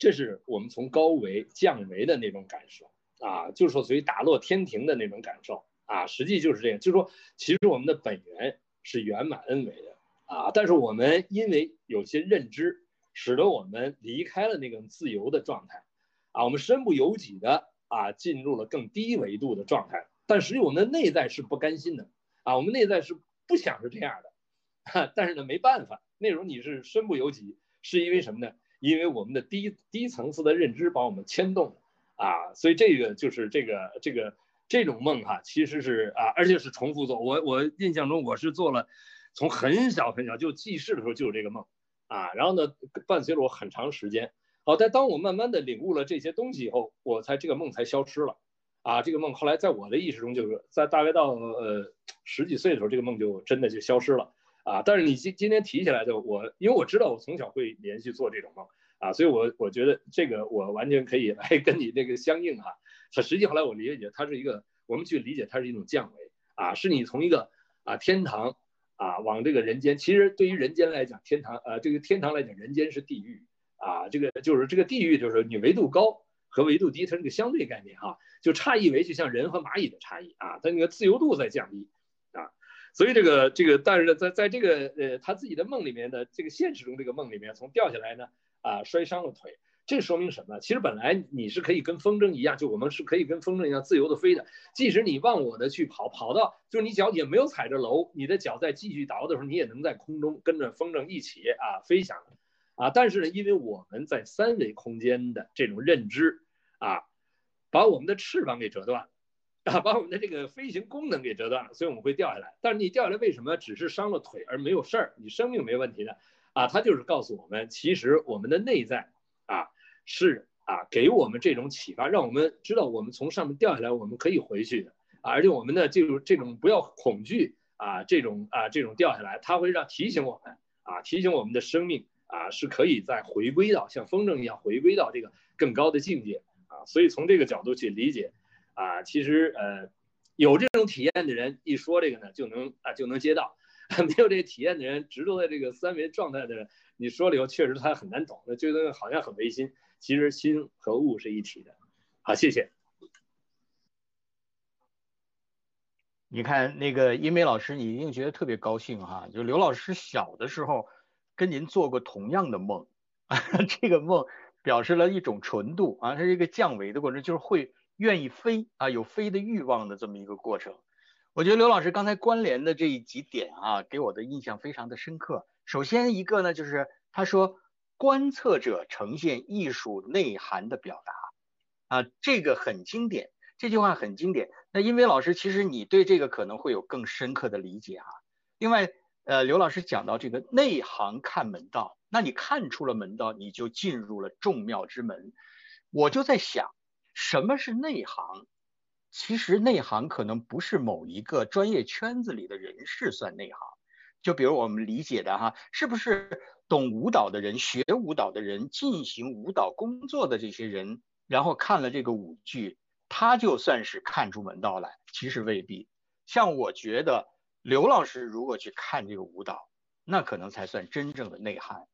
这是我们从高维降维的那种感受啊，就是说属于打落天庭的那种感受啊，实际就是这样，就是说其实我们的本源是圆满恩维的啊，但是我们因为有些认知，使得我们离开了那种自由的状态啊，我们身不由己的啊进入了更低维度的状态，但实际我们的内在是不甘心的啊，我们内在是不想是这样的，哈，但是呢没办法，那时候你是身不由己，是因为什么呢？因为我们的低低层次的认知把我们牵动啊，所以这个就是这个这个这种梦哈，其实是啊，而且是重复做。我我印象中我是做了，从很小很小就记事的时候就有这个梦啊，然后呢伴随了我很长时间。好，但当我慢慢的领悟了这些东西以后，我才这个梦才消失了啊。这个梦后来在我的意识中就是在大概到呃十几岁的时候，这个梦就真的就消失了。啊，但是你今今天提起来的我，因为我知道我从小会连续做这种梦啊，所以我我觉得这个我完全可以来跟你这个相应哈。它实际后来我理解它是一个，我们去理解它是一种降维啊，是你从一个啊天堂啊往这个人间，其实对于人间来讲，天堂呃这个天堂来讲，人间是地狱啊，这个就是这个地狱就是你维度高和维度低，它是个相对概念哈，就差异为就像人和蚂蚁的差异啊，它那个自由度在降低。所以这个这个，但是呢，在在这个呃他自己的梦里面的这个现实中这个梦里面，从掉下来呢啊摔伤了腿，这说明什么？其实本来你是可以跟风筝一样，就我们是可以跟风筝一样自由的飞的，即使你忘我的去跑，跑到就是你脚底下没有踩着楼，你的脚在继续倒的时候，你也能在空中跟着风筝一起啊飞翔啊。但是呢，因为我们在三维空间的这种认知啊，把我们的翅膀给折断了。啊，把我们的这个飞行功能给折断了，所以我们会掉下来。但是你掉下来为什么只是伤了腿而没有事儿？你生命没问题呢？啊，它就是告诉我们，其实我们的内在啊是啊给我们这种启发，让我们知道我们从上面掉下来，我们可以回去的。而且我们呢，就这种不要恐惧啊这种啊这种掉下来，它会让提醒我们啊提醒我们的生命啊是可以再回归到像风筝一样回归到这个更高的境界啊，所以从这个角度去理解啊，其实呃有这种体验的人一说这个呢就能啊就能接到，没有这个体验的人执着在这个三维状态的人，你说了以后确实他很难懂，那觉得好像很违心，其实心和物是一体的。好，谢谢。你看那个英梅老师，你一定觉得特别高兴哈。就刘老师小的时候跟您做过同样的梦，这个梦表示了一种纯度啊，它是一个降维的过程，就是会愿意飞啊，有飞的欲望的这么一个过程。我觉得刘老师刚才关联的这几点啊，给我的印象非常的深刻。首先一个呢，就是他说观测者呈现艺术内涵的表达啊，这个很经典。这句话很经典。那因为老师，其实你对这个可能会有更深刻的理解哈。另外，呃，刘老师讲到这个内行看门道，那你看出了门道，你就进入了众妙之门。我就在想，什么是内行？其实内行可能不是某一个专业圈子里的人士算内行。就比如我们理解的哈，是不是懂舞蹈的人、学舞蹈的人、进行舞蹈工作的这些人，然后看了这个舞剧？他就算是看出门道来，其实未必。像我觉得刘老师如果去看这个舞蹈，那可能才算真正的内涵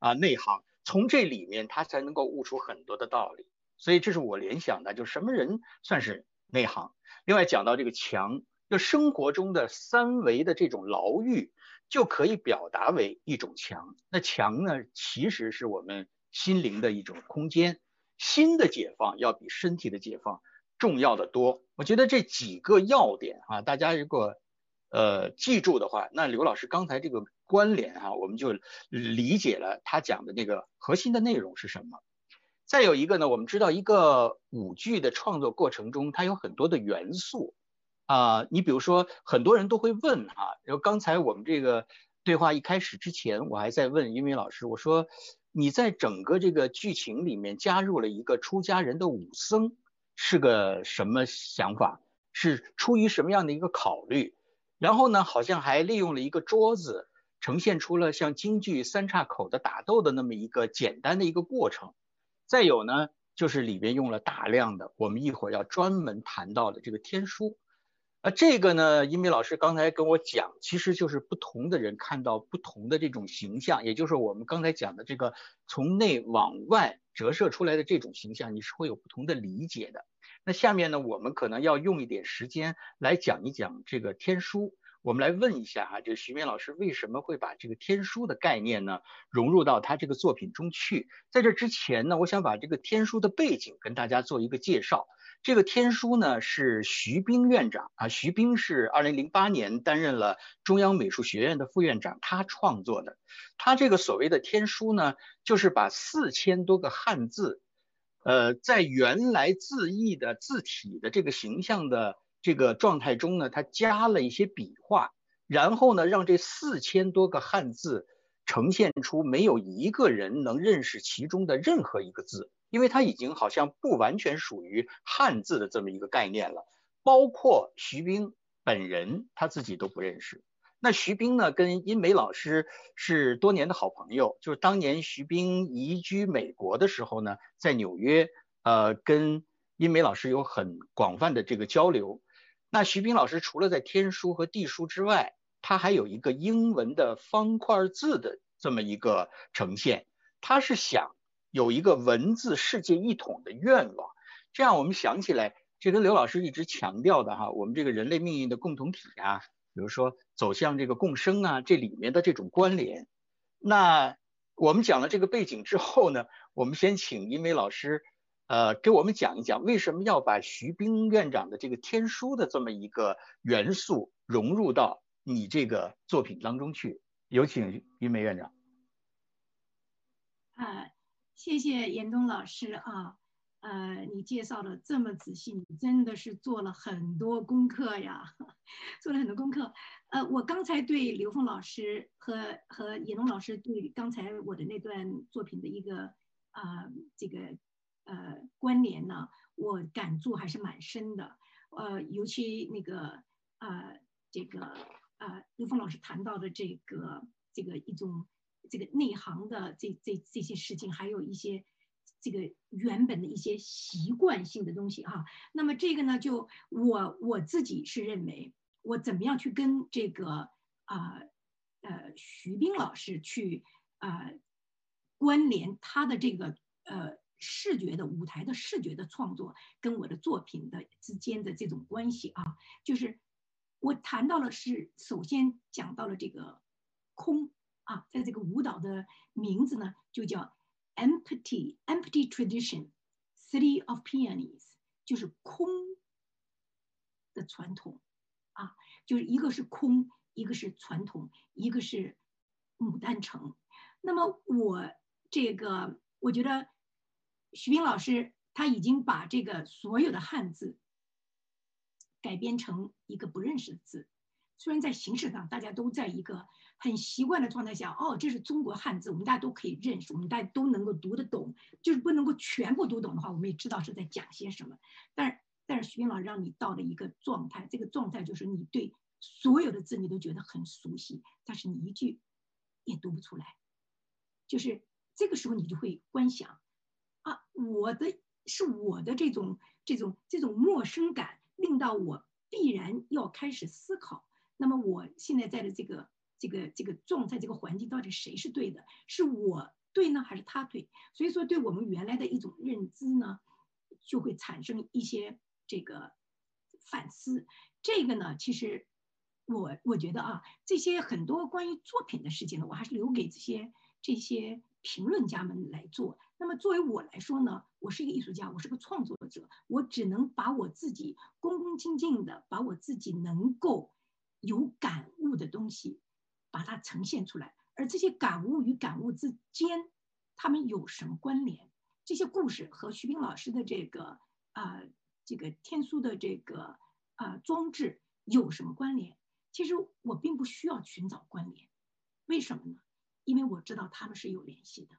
啊，内行。从这里面他才能够悟出很多的道理。所以这是我联想的，就什么人算是内行。另外讲到这个墙，就生活中的三维的这种牢狱，就可以表达为一种墙。那墙呢，其实是我们心灵的一种空间。心的解放要比身体的解放重要的多，我觉得这几个要点啊，大家如果呃记住的话，那刘老师刚才这个关联啊，我们就理解了他讲的那个核心的内容是什么。再有一个呢，我们知道一个舞剧的创作过程中，它有很多的元素啊、你比如说很多人都会问哈、啊，然后刚才我们这个对话一开始之前，我还在问英明老师，我说你在整个这个剧情里面加入了一个出家人的武僧。是个什么想法？是出于什么样的一个考虑？然后呢，好像还利用了一个桌子，呈现出了像京剧三岔口的打斗的那么一个简单的一个过程。再有呢，就是里边用了大量的我们一会儿要专门谈到的这个天书。啊，这个呢，英明老师刚才跟我讲，其实就是不同的人看到不同的这种形象，也就是我们刚才讲的这个从内往外折射出来的这种形象，你是会有不同的理解的。那下面呢，我们可能要用一点时间来讲一讲这个天书。我们来问一下哈，这徐勉老师为什么会把这个天书的概念呢融入到他这个作品中去？在这之前呢，我想把这个天书的背景跟大家做一个介绍。这个天书呢是徐冰院长啊，徐冰是二零零八年担任了中央美术学院的副院长，他创作的。他这个所谓的天书呢，就是把四千多个汉字，呃，在原来字义的字体的这个形象的这个状态中呢，他加了一些笔画，然后呢，让这四千多个汉字呈现出没有一个人能认识其中的任何一个字。因为它已经好像不完全属于汉字的这么一个概念了，包括徐冰本人他自己都不认识。那徐冰呢，跟殷美老师是多年的好朋友，就是当年徐冰移居美国的时候呢，在纽约，呃，跟殷美老师有很广泛的这个交流。那徐冰老师除了在天书和地书之外，他还有一个英文的方块字的这么一个呈现，他是想。有一个文字世界一统的愿望，这样我们想起来，这跟刘老师一直强调的哈，我们这个人类命运的共同体啊，比如说走向这个共生啊，这里面的这种关联。那我们讲了这个背景之后呢，我们先请殷梅老师，呃，给我们讲一讲为什么要把徐冰院长的这个天书的这么一个元素融入到你这个作品当中去。有请于梅院长。啊。谢谢严冬老师啊，呃，你介绍的这么仔细，你真的是做了很多功课呀，做了很多功课。呃，我刚才对刘峰老师和和严冬老师对刚才我的那段作品的一个啊、呃、这个呃关联呢，我感触还是蛮深的。呃，尤其那个呃这个呃刘峰老师谈到的这个这个一种这个内行的这这这些事情，还有一些这个原本的一些习惯性的东西哈。那么这个呢，就我我自己是认为，我怎么样去跟这个啊呃，呃徐冰老师去啊、呃、关联他的这个呃。视觉的舞台的视觉的创作跟我的作品的之间的这种关系啊，就是我谈到了是首先讲到了这个空啊，在这个舞蹈的名字呢就叫 Empty Empty Tradition City of Peonies，就是空的传统啊，就是一个是空，一个是传统，一个是牡丹城。那么我这个我觉得。徐冰老师他已经把这个所有的汉字改编成一个不认识的字，虽然在形式上大家都在一个很习惯的状态下，哦，这是中国汉字，我们大家都可以认识，我们大家都能够读得懂，就是不能够全部读懂的话，我们也知道是在讲些什么。但是，但是徐冰老师让你到了一个状态，这个状态就是你对所有的字你都觉得很熟悉，但是你一句也读不出来，就是这个时候你就会观想。我的是我的这种这种这种陌生感，令到我必然要开始思考。那么我现在在的这个这个这个状态，这个环境到底谁是对的？是我对呢，还是他对？所以说，对我们原来的一种认知呢，就会产生一些这个反思。这个呢，其实我我觉得啊，这些很多关于作品的事情呢，我还是留给这些这些评论家们来做。那么作为我来说呢，我是一个艺术家，我是个创作者，我只能把我自己恭恭敬敬的，把我自己能够有感悟的东西，把它呈现出来。而这些感悟与感悟之间，他们有什么关联？这些故事和徐冰老师的这个啊、这个天书的这个啊、装置有什么关联？其实我并不需要寻找关联，为什么呢？因为我知道他们是有联系的。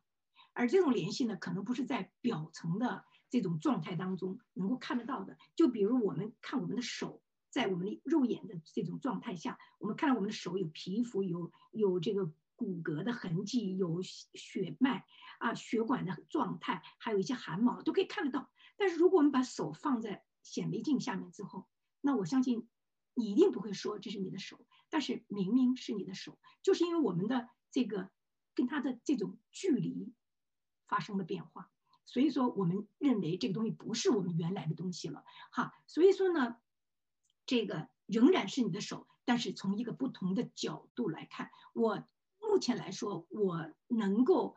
而这种联系呢，可能不是在表层的这种状态当中能够看得到的。就比如我们看我们的手，在我们的肉眼的这种状态下，我们看到我们的手有皮肤，有有这个骨骼的痕迹，有血脉啊，血管的状态，还有一些汗毛都可以看得到。但是如果我们把手放在显微镜下面之后，那我相信你一定不会说这是你的手。但是明明是你的手，就是因为我们的这个跟它的这种距离。发生了变化，所以说我们认为这个东西不是我们原来的东西了，哈，所以说呢，这个仍然是你的手，但是从一个不同的角度来看，我目前来说，我能够，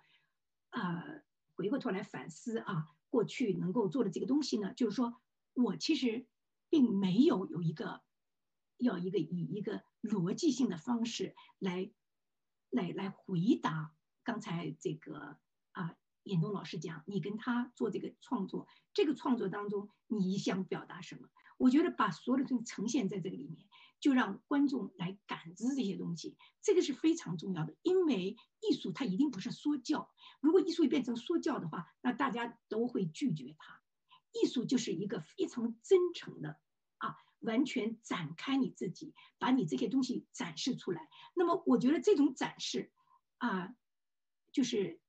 呃，回过头来反思啊，过去能够做的这个东西呢，就是说我其实并没有有一个要一个以一个逻辑性的方式来，来来回答刚才这个啊。严冬老师讲，你跟他做这个创作，这个创作当中你想表达什么？我觉得把所有的东西呈现在这个里面，就让观众来感知这些东西，这个是非常重要的。因为艺术它一定不是说教，如果艺术变成说教的话，那大家都会拒绝它。艺术就是一个非常真诚的啊，完全展开你自己，把你这些东西展示出来。那么我觉得这种展示啊，就是。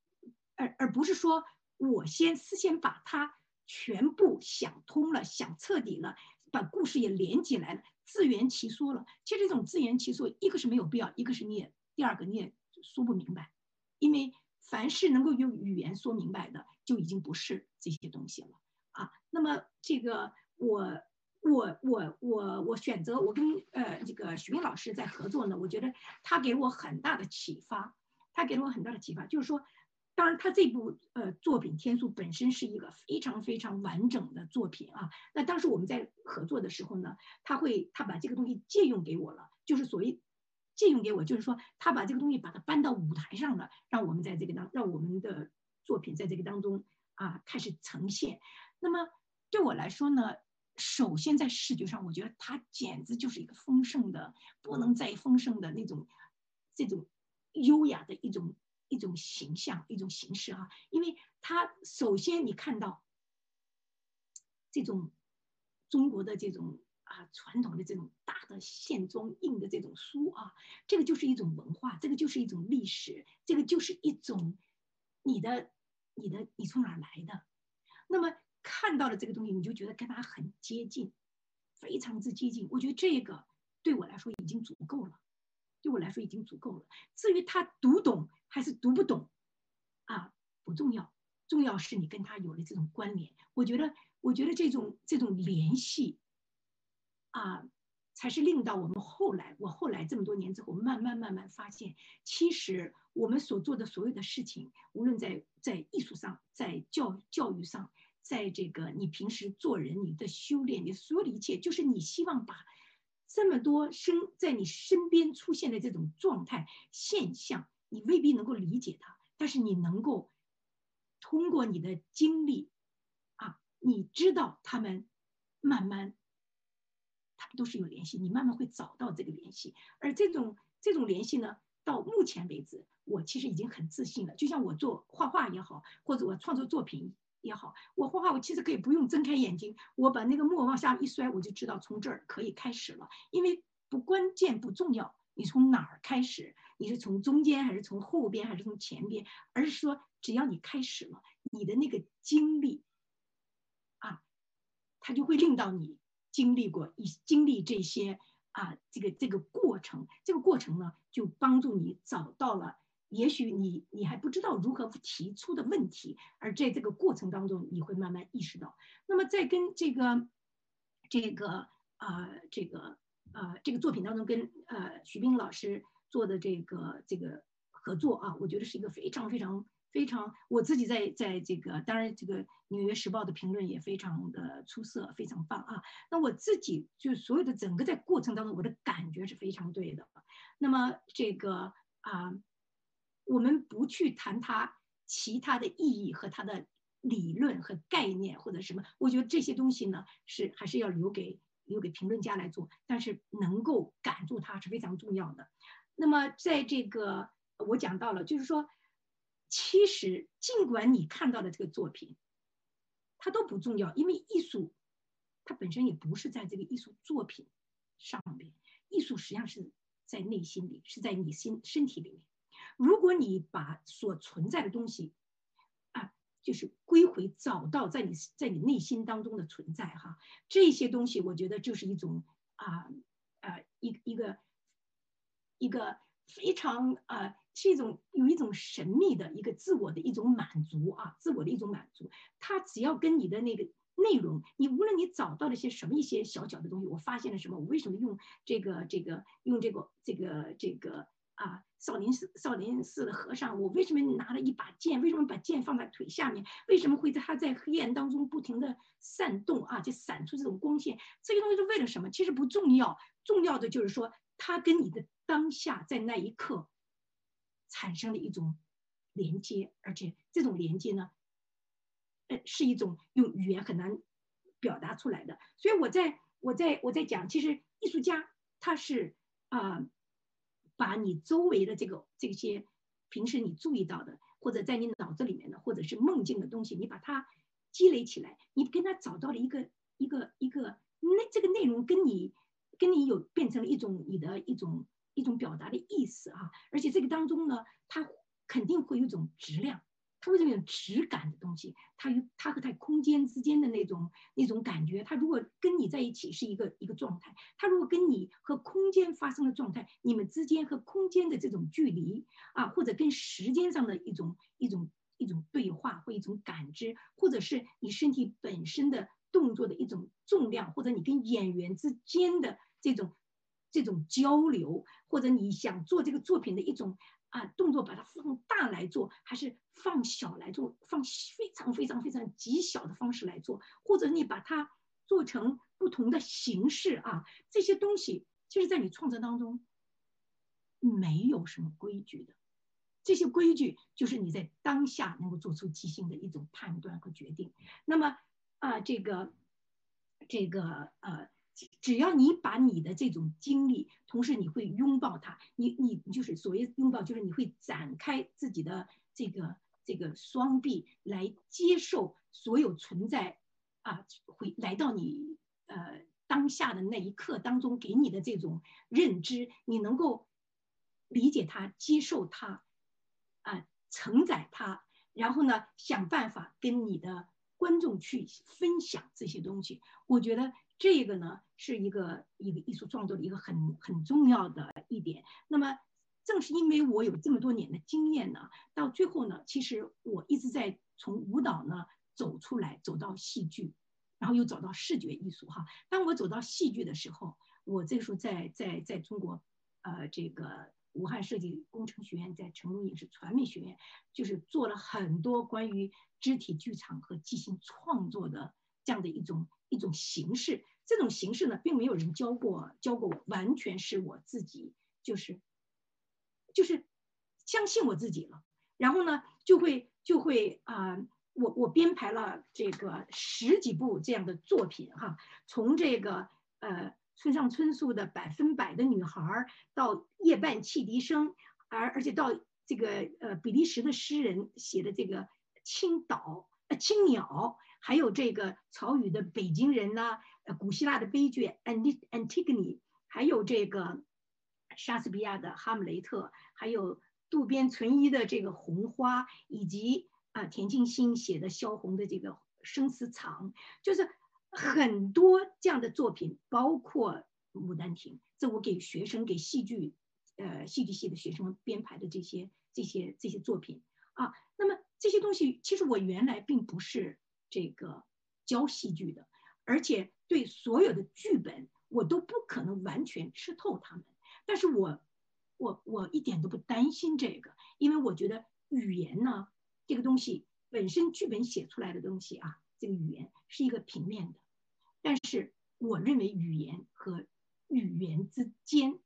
而而不是说，我先事先把它全部想通了，想彻底了，把故事也连起来了，自圆其说了。其实这种自圆其说，一个是没有必要，一个是你也第二个你也说不明白，因为凡是能够用语言说明白的，就已经不是这些东西了啊。那么这个我我我我我选择我跟呃这个徐冰老师在合作呢，我觉得他给我很大的启发，他给了我很大的启发，就是说。当然，他这部呃作品《天数》本身是一个非常非常完整的作品啊。那当时我们在合作的时候呢，他会他把这个东西借用给我了，就是所谓借用给我，就是说他把这个东西把它搬到舞台上了，让我们在这个当让我们的作品在这个当中啊开始呈现。那么对我来说呢，首先在视觉上，我觉得它简直就是一个丰盛的不能再丰盛的那种这种优雅的一种。一种形象，一种形式啊，因为它首先你看到这种中国的这种啊传统的这种大的线装印的这种书啊，这个就是一种文化，这个就是一种历史，这个就是一种你的你的你从哪儿来的，那么看到了这个东西，你就觉得跟他很接近，非常之接近。我觉得这个对我来说已经足够了，对我来说已经足够了。至于他读懂还是读不懂，啊，不重要。重要是你跟他有了这种关联，我觉得，我觉得这种这种联系，啊，才是令到我们后来，我后来这么多年之后，慢慢慢慢发现，其实我们所做的所有的事情，无论在在艺术上，在教教育上，在这个你平时做人，你的修炼，你所有的一切，就是你希望把这么多生在你身边出现的这种状态现象，你未必能够理解它，但是你能够。通过你的经历，啊，你知道他们慢慢，他们都是有联系，你慢慢会找到这个联系。而这种这种联系呢，到目前为止，我其实已经很自信了。就像我做画画也好，或者我创作作品也好，我画画我其实可以不用睁开眼睛，我把那个墨往下一摔，我就知道从这儿可以开始了。因为不关键不重要，你从哪儿开始，你是从中间还是从后边还是从前边，而是说。只要你开始了，你的那个经历，啊，它就会令到你经历过一经历这些啊，这个这个过程，这个过程呢，就帮助你找到了，也许你你还不知道如何提出的问题，而在这个过程当中，你会慢慢意识到。那么在跟这个这个啊这个啊这个作品当中，跟呃徐冰老师做的这个这个合作啊，我觉得是一个非常非常。非常，我自己在在这个，当然这个《纽约时报》的评论也非常的出色，非常棒啊。那我自己就所有的整个在过程当中，我的感觉是非常对的。那么这个啊，我们不去谈它其他的意义和它的理论和概念或者什么，我觉得这些东西呢是还是要留给留给评论家来做，但是能够感住它是非常重要的。那么在这个我讲到了，就是说。其实，尽管你看到的这个作品，它都不重要，因为艺术它本身也不是在这个艺术作品上面，艺术实际上是在内心里，是在你心身体里面。如果你把所存在的东西啊，就是归回找到在你在你内心当中的存在哈，这些东西我觉得就是一种啊啊一一个一个非常啊。是一种有一种神秘的一个自我的一种满足啊，自我的一种满足。它只要跟你的那个内容，你无论你找到了些什么一些小小的东西，我发现了什么，我为什么用这个这个用这个这个这个啊少林寺少林寺的和尚，我为什么拿了一把剑？为什么把剑放在腿下面？为什么会在他在黑暗当中不停地闪动啊？就闪出这种光线，这些东西是为了什么？其实不重要，重要的就是说，他跟你的当下在那一刻。产生了一种连接，而且这种连接呢，呃，是一种用语言很难表达出来的。所以我在我在我在讲，其实艺术家他是啊、把你周围的这个这些平时你注意到的，或者在你脑子里面的，或者是梦境的东西，你把它积累起来，你跟他找到了一个一个一个那这个内容跟你跟你有变成了一种你的一种。一种表达的意思啊，而且这个当中呢，它肯定会有一种质量，它会有一种质感的东西，它与它和它空间之间的那种那种感觉，它如果跟你在一起是一个一个状态，它如果跟你和空间发生的状态，你们之间和空间的这种距离啊，或者跟时间上的一种一种一种对话或一种感知，或者是你身体本身的动作的一种重量，或者你跟演员之间的这种。这种交流，或者你想做这个作品的一种啊动作，把它放大来做，还是放小来做，放非常非常非常极小的方式来做，或者你把它做成不同的形式啊，这些东西，其实在你创作当中没有什么规矩的，这些规矩就是你在当下能够做出即兴的一种判断和决定。那么啊，这个这个呃。只要你把你的这种经历，同时你会拥抱它，你你就是所谓拥抱，就是你会展开自己的这个这个双臂来接受所有存在啊，会来到你呃当下的那一刻当中给你的这种认知，你能够理解它、接受它，啊、承载它，然后呢，想办法跟你的观众去分享这些东西。我觉得这个呢，是一个一个艺术创作的一个很很重要的一点。那么。正是因为我有这么多年的经验呢，到最后呢，其实我一直在从舞蹈呢走出来，走到戏剧，然后又走到视觉艺术哈。当我走到戏剧的时候，我这个时候在在在中国，呃，这个武汉设计工程学院，在成都影视传媒学院，就是做了很多关于肢体剧场和即兴创作的这样的一种一种形式。这种形式呢，并没有人教过教过我，完全是我自己就是。就是相信我自己了，然后呢，就会就会啊、我我编排了这个十几部这样的作品哈，从这个呃村上春树的《百分百的女孩》到夜半汽笛声，而而且到这个呃比利时的诗人写的这个青岛呃青鸟，还有这个曹禺的《北京人》呐，呃古希腊的悲剧《Antigone》还有这个。莎士比亚的《哈姆雷特》，还有渡边淳一的这个《红花》，以及啊田沁鑫写的萧红的这个《生死场》，就是很多这样的作品，包括《牡丹亭》，这我给学生给戏剧呃戏剧系的学生编排的这些这些这些作品啊。那么这些东西，其实我原来并不是这个教戏剧的，而且对所有的剧本，我都不可能完全吃透他们。但是我，我我一点都不担心这个，因为我觉得语言呢，这个东西本身剧本写出来的东西啊，这个语言是一个平面的，但是我认为语言和语言之间，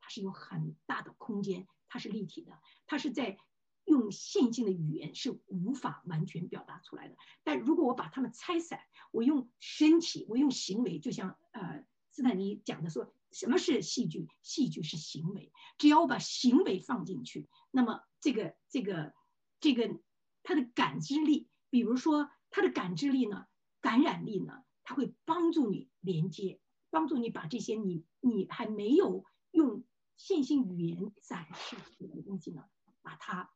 它是有很大的空间，它是立体的，它是在用线性的语言是无法完全表达出来的。但如果我把它们拆散，我用身体，我用行为，就像呃斯坦尼讲的说。什么是戏剧？戏剧是行为。只要我把行为放进去，那么这个、这个、这个，他的感知力，比如说他的感知力呢，感染力呢，它会帮助你连接，帮助你把这些你你还没有用线性语言展示出来的东西呢，把它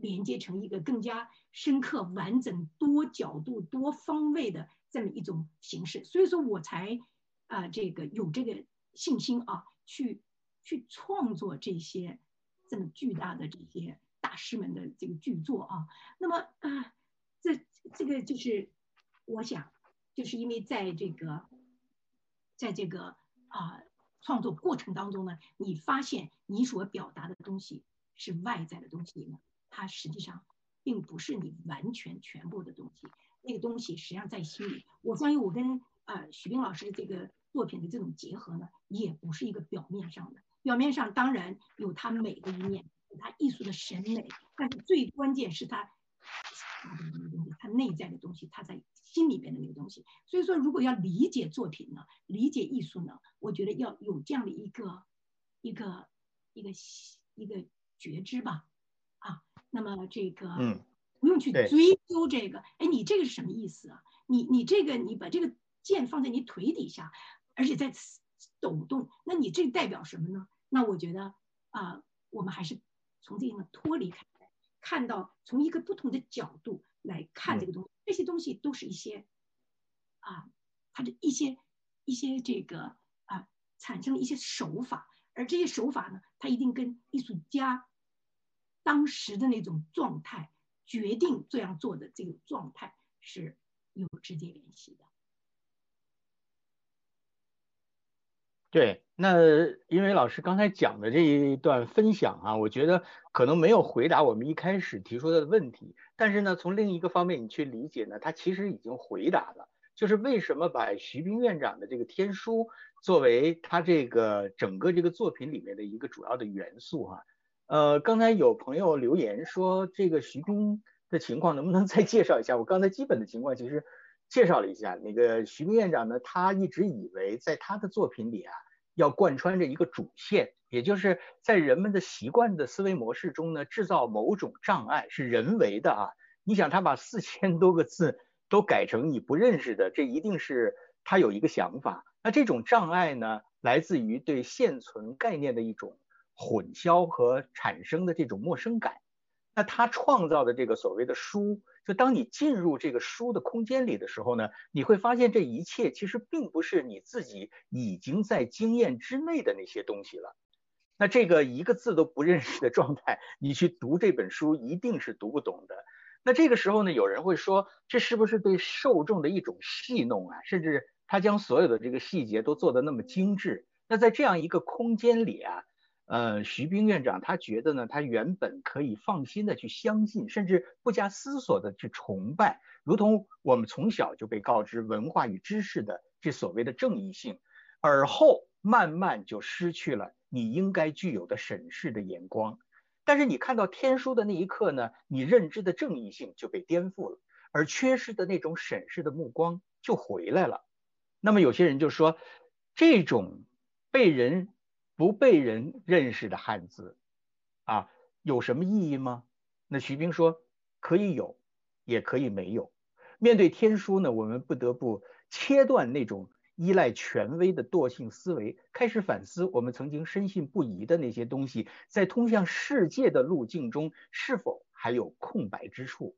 连接成一个更加深刻、完整、多角度、多方位的这么一种形式。所以说我才啊、这个有这个。信心啊，去去创作这些这么巨大的这些大师们的这个巨作啊。那么啊、这这个就是我想，就是因为在这个在这个啊、创作过程当中呢，你发现你所表达的东西是外在的东西呢，它实际上并不是你完全全部的东西。那个东西实际上在心里。我关于我跟呃许冰老师的这个。作品的这种结合呢，也不是一个表面上的。表面上当然有它美的一面，有它艺术的审美，但是最关键是它它，内在的东西，它在心里边的那个东西。所以说，如果要理解作品呢，理解艺术呢，我觉得要有这样的一个一个一个一个觉知吧。啊，那么这个嗯，不用去追究这个，哎，你这个是什么意思啊？你你这个你把这个剑放在你腿底下。而且在抖动，那你这代表什么呢？那我觉得啊、呃，我们还是从这个脱离开来，看到从一个不同的角度来看这个东西。这些东西都是一些啊，它的一些一些这个啊，产生了一些手法，而这些手法呢，它一定跟艺术家当时的那种状态，决定这样做的这个状态是有直接联系的。对，那因为老师刚才讲的这一段分享啊，我觉得可能没有回答我们一开始提出的问题，但是呢，从另一个方面你去理解呢，他其实已经回答了，就是为什么把徐冰院长的这个天书作为他这个整个这个作品里面的一个主要的元素、啊。呃，刚才有朋友留言说这个徐冰的情况能不能再介绍一下？我刚才基本的情况其实。介绍了一下那个徐冰院长呢，他一直以为在他的作品里啊，要贯穿着一个主线，也就是在人们的习惯的思维模式中呢，制造某种障碍，是人为的啊。你想他把四千多个字都改成你不认识的，这一定是他有一个想法。那这种障碍呢，来自于对现存概念的一种混淆和产生的这种陌生感。那他创造的这个所谓的书，就当你进入这个书的空间里的时候呢，你会发现这一切其实并不是你自己已经在经验之内的那些东西了。那这个一个字都不认识的状态，你去读这本书一定是读不懂的。那这个时候呢，有人会说，这是不是对受众的一种戏弄啊？甚至他将所有的这个细节都做得那么精致。那在这样一个空间里啊。呃，徐冰院长他觉得呢，他原本可以放心的去相信，甚至不加思索的去崇拜，如同我们从小就被告知文化与知识的这所谓的正义性，而后慢慢就失去了你应该具有的审视的眼光。但是你看到天书的那一刻呢，你认知的正义性就被颠覆了，而缺失的那种审视的目光就回来了。那么有些人就说，这种被人。不被人认识的汉字，啊，有什么意义吗？那徐冰说，可以有，也可以没有。面对天书呢，我们不得不切断那种依赖权威的惰性思维，开始反思我们曾经深信不疑的那些东西，在通向世界的路径中是否还有空白之处？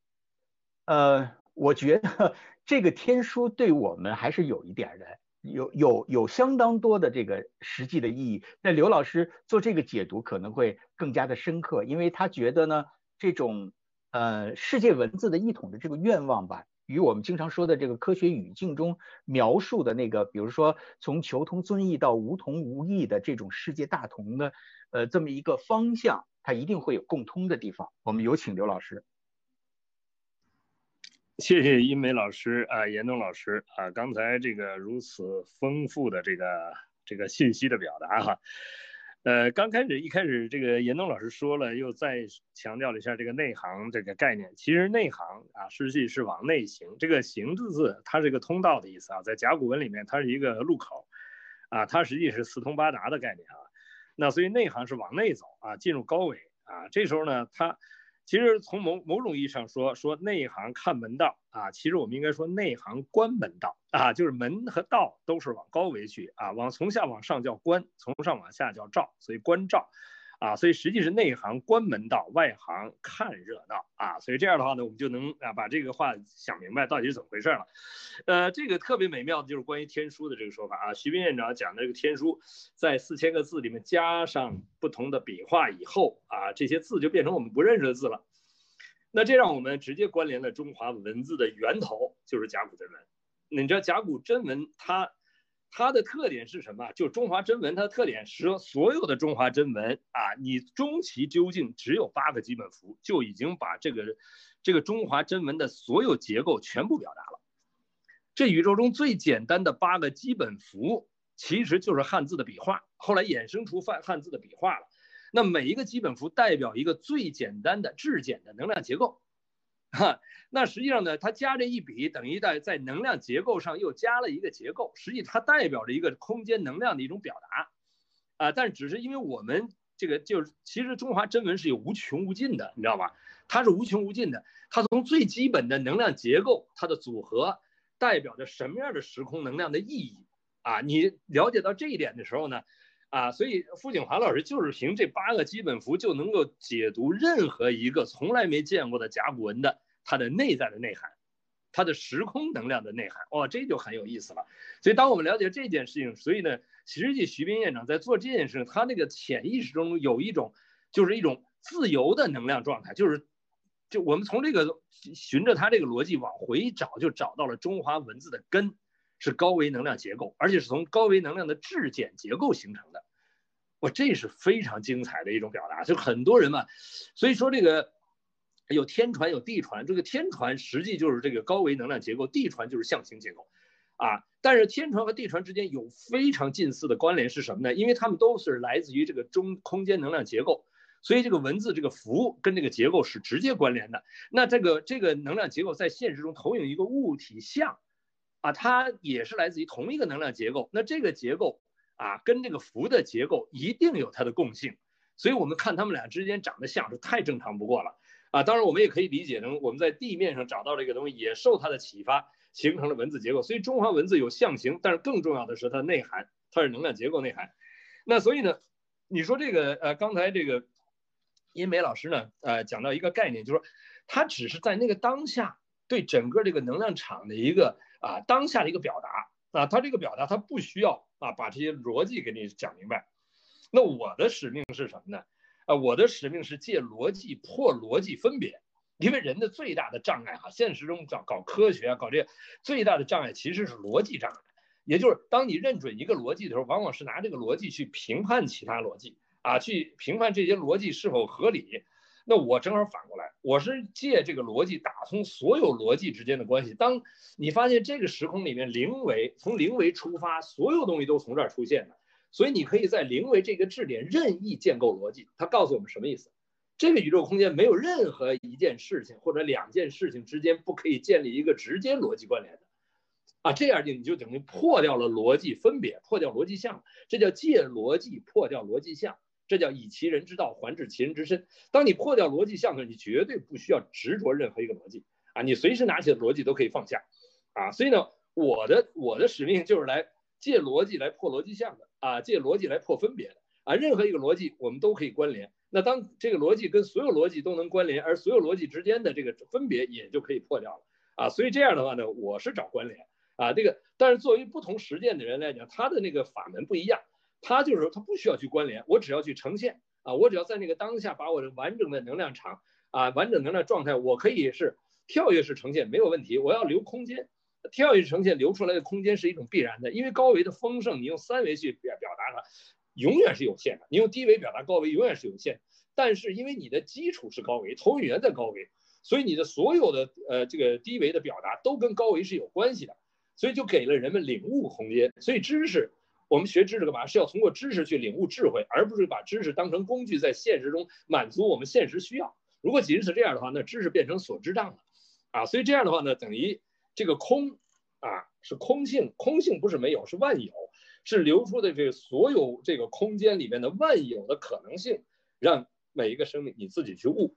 呃，我觉得这个天书对我们还是有一点的。有有有相当多的这个实际的意义，那刘老师做这个解读可能会更加的深刻，因为他觉得呢，这种呃世界文字的一统的这个愿望吧，与我们经常说的这个科学语境中描述的那个，比如说从求同尊异到无同无异的这种世界大同的呃这么一个方向，它一定会有共通的地方。我们有请刘老师。谢谢英梅老师啊，严冬老师啊，刚才这个如此丰富的这个这个信息的表达哈，呃，刚开始一开始这个严冬老师说了，又再强调了一下这个内行这个概念。其实内行啊，实际是往内行。这个行字字，它是一个通道的意思啊，在甲骨文里面，它是一个路口啊，它实际是四通八达的概念啊。那所以内行是往内走啊，进入高维啊。这时候呢，它。其实从某某种意义上说，说内行看门道啊，其实我们应该说内行观门道啊，就是门和道都是往高维去啊，往从下往上叫观，从上往下叫照，所以观照。啊，所以实际是内行观门道，外行看热闹啊，所以这样的话呢，我们就能啊把这个话想明白到底是怎么回事了。呃，这个特别美妙的就是关于天书的这个说法啊，徐斌院长讲的这个天书，在四千个字里面加上不同的笔画以后啊，这些字就变成我们不认识的字了。那这让我们直接关联了中华文字的源头，就是甲骨文。你知道甲骨真文它。它的特点是什么？就中华真文，它的特点是，所有的中华真文啊，你终其究竟只有八个基本符，就已经把这个这个中华真文的所有结构全部表达了。这宇宙中最简单的八个基本符，其实就是汉字的笔画，后来衍生出汉汉字的笔画了。那每一个基本符代表一个最简单的质简的能量结构。哈，那实际上呢，它加这一笔，等于在在能量结构上又加了一个结构，实际它代表着一个空间能量的一种表达，啊，但只是因为我们这个就是，其实中华真文是有无穷无尽的，你知道吧？它是无穷无尽的，它从最基本的能量结构，它的组合代表着什么样的时空能量的意义啊？你了解到这一点的时候呢，啊，所以傅景华老师就是凭这八个基本符就能够解读任何一个从来没见过的甲骨文的它的内在的内涵，它的时空能量的内涵，哇，这就很有意思了。所以当我们了解这件事情，所以呢，实际徐斌院长在做这件事，他那个潜意识中有一种，就是一种自由的能量状态，就是，就我们从这个循着他这个逻辑往回找，就找到了中华文字的根。是高维能量结构，而且是从高维能量的质简结构形成的。哇，这是非常精彩的一种表达。就很多人嘛，所以说这个有天传有地传，这个天传实际就是这个高维能量结构，地传就是象形结构啊。但是天传和地传之间有非常近似的关联是什么呢？因为它们都是来自于这个中空间能量结构，所以这个文字这个符跟这个结构是直接关联的。那这个这个能量结构在现实中投影一个物体像。啊，它也是来自于同一个能量结构，那这个结构啊，跟这个符的结构一定有它的共性，所以我们看它们俩之间长得像是太正常不过了啊。当然，我们也可以理解成我们在地面上找到这个东西，也受它的启发，形成了文字结构。所以中华文字有象形，但是更重要的是它的内涵，它是能量结构内涵。那所以呢，你说这个呃，刚才这个殷美老师呢，呃，讲到一个概念，就是说它只是在那个当下对整个这个能量场的一个啊当下的一个表达啊，它这个表达它不需要啊把这些逻辑给你讲明白。那我的使命是什么呢？啊，我的使命是借逻辑破逻辑分别，因为人的最大的障碍哈，现实中搞搞科学啊，搞这些最大的障碍其实是逻辑障碍，也就是当你认准一个逻辑的时候，往往是拿这个逻辑去评判其他逻辑啊，去评判这些逻辑是否合理。那我正好反过来，我是借这个逻辑打通所有逻辑之间的关系。当你发现这个时空里面零维从零维出发，所有东西都从这儿出现的。所以你可以在零维这个质点任意建构逻辑，它告诉我们什么意思？这个宇宙空间没有任何一件事情或者两件事情之间不可以建立一个直接逻辑关联的，啊，这样就你就等于破掉了逻辑分别，破掉逻辑相，这叫借逻辑破掉逻辑相，这叫以其人之道还治其人之身。当你破掉逻辑相的时候，你绝对不需要执着任何一个逻辑啊，你随时拿起的逻辑都可以放下，啊，所以呢，我的我的使命就是来借逻辑来破逻辑相的。啊，借逻辑来破分别的啊，任何一个逻辑我们都可以关联。那当这个逻辑跟所有逻辑都能关联，而所有逻辑之间的这个分别也就可以破掉了啊。所以这样的话呢，我是找关联啊。这个，但是作为不同实践的人来讲，他的那个法门不一样，他就是说他不需要去关联，我只要去呈现啊，我只要在那个当下把我的完整的能量场啊，完整能量状态，我可以是跳跃式呈现没有问题，我要留空间。跳跃呈现留出来的空间是一种必然的，因为高维的丰盛，你用三维去表表达它，永远是有限的；你用低维表达高维，永远是有限。但是因为你的基础是高维，投影源在高维，所以你的所有的呃这个低维的表达都跟高维是有关系的，所以就给了人们领悟空间。所以知识，我们学知识干嘛？是要通过知识去领悟智慧，而不是把知识当成工具在现实中满足我们现实需要。如果仅仅是这样的话，那知识变成所知障了啊！所以这样的话呢，等于。这个空啊是空性，空性不是没有，是万有，是流出的这个所有这个空间里面的万有的可能性，让每一个生命你自己去悟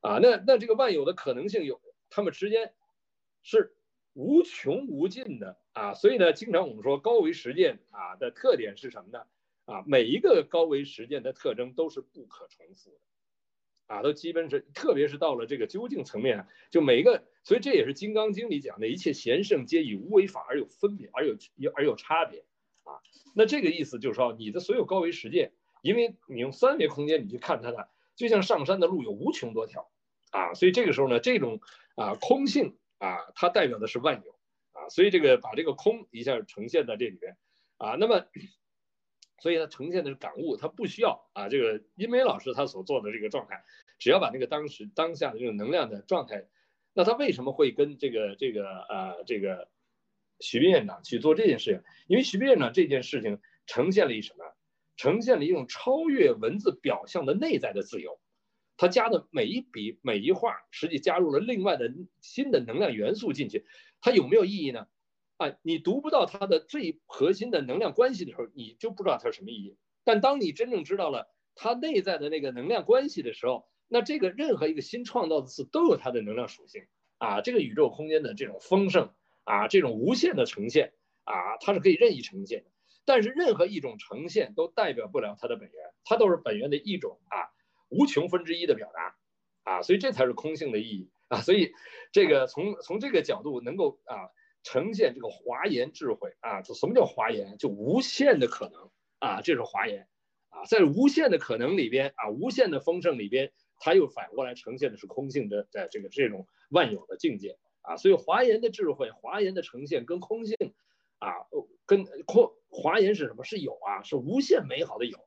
啊。那那这个万有的可能性有，它们之间是无穷无尽的啊。所以呢，经常我们说高维实践啊的特点是什么呢？啊，每一个高维实践的特征都是不可重复的。啊，都基本是，特别是到了这个究竟层面，就每一个，所以这也是《金刚经》里讲的，一切贤圣皆以无为法而有分别，而有有而有差别啊。那这个意思就是说，你的所有高维实践，因为你用三维空间你去看它呢，就像上山的路有无穷多条啊。所以这个时候呢，这种啊空性啊，它代表的是万有啊。所以这个把这个空一下呈现在这里边啊，那么。所以它呈现的是感悟，它不需要啊，这个殷梅老师他所做的这个状态，只要把那个当时当下的这种能量的状态，那他为什么会跟这个这个呃这个徐斌院长去做这件事情？因为徐斌院长这件事情呈现了一什么？呈现了一种超越文字表象的内在的自由，他加的每一笔每一画，实际加入了另外的新的能量元素进去，它有没有意义呢？啊，你读不到它的最核心的能量关系的时候，你就不知道它是什么意义。但当你真正知道了它内在的那个能量关系的时候，那这个任何一个新创造的词都有它的能量属性啊。这个宇宙空间的这种丰盛啊，这种无限的呈现啊，它是可以任意呈现的。但是任何一种呈现都代表不了它的本源，它都是本源的一种啊无穷分之一的表达啊。所以这才是空性的意义啊。所以这个从从这个角度能够啊。呈现这个华严智慧啊，就什么叫华严？就无限的可能啊，这是华严啊，在无限的可能里边啊，无限的丰盛里边，它又反过来呈现的是空性的在这个这种万有的境界啊，所以华严的智慧，华严的呈现跟空性啊，跟空华严是什么？是有啊，是无限美好的有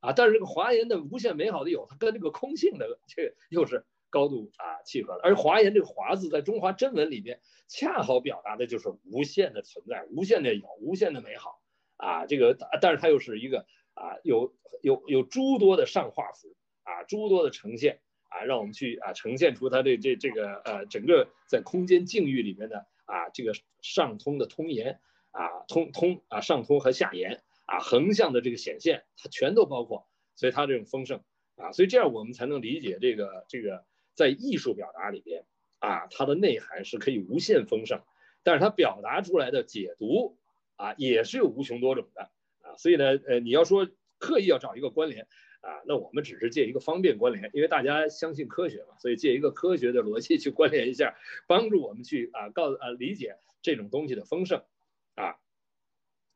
啊，但是这个华严的无限美好的有，它跟这个空性的这个又是。高度啊契合了，而华严这个华字在中华真文里边恰好表达的就是无限的存在，无限的有，无限的美好啊。这个但是它又是一个啊有有有诸多的上画符啊，诸多的呈现啊，让我们去啊呈现出它的这这个呃整个在空间境域里面的啊这个上通的通言啊通通啊上通和下言啊横向的这个显现，它全都包括，所以它这种丰盛啊，所以这样我们才能理解这个这个。在艺术表达里边啊，它的内涵是可以无限丰盛，但是它表达出来的解读啊也是有无穷多种的啊，所以呢，呃，你要说刻意要找一个关联啊，那我们只是借一个方便关联，因为大家相信科学嘛，所以借一个科学的逻辑去关联一下，帮助我们去啊告啊理解这种东西的丰盛啊。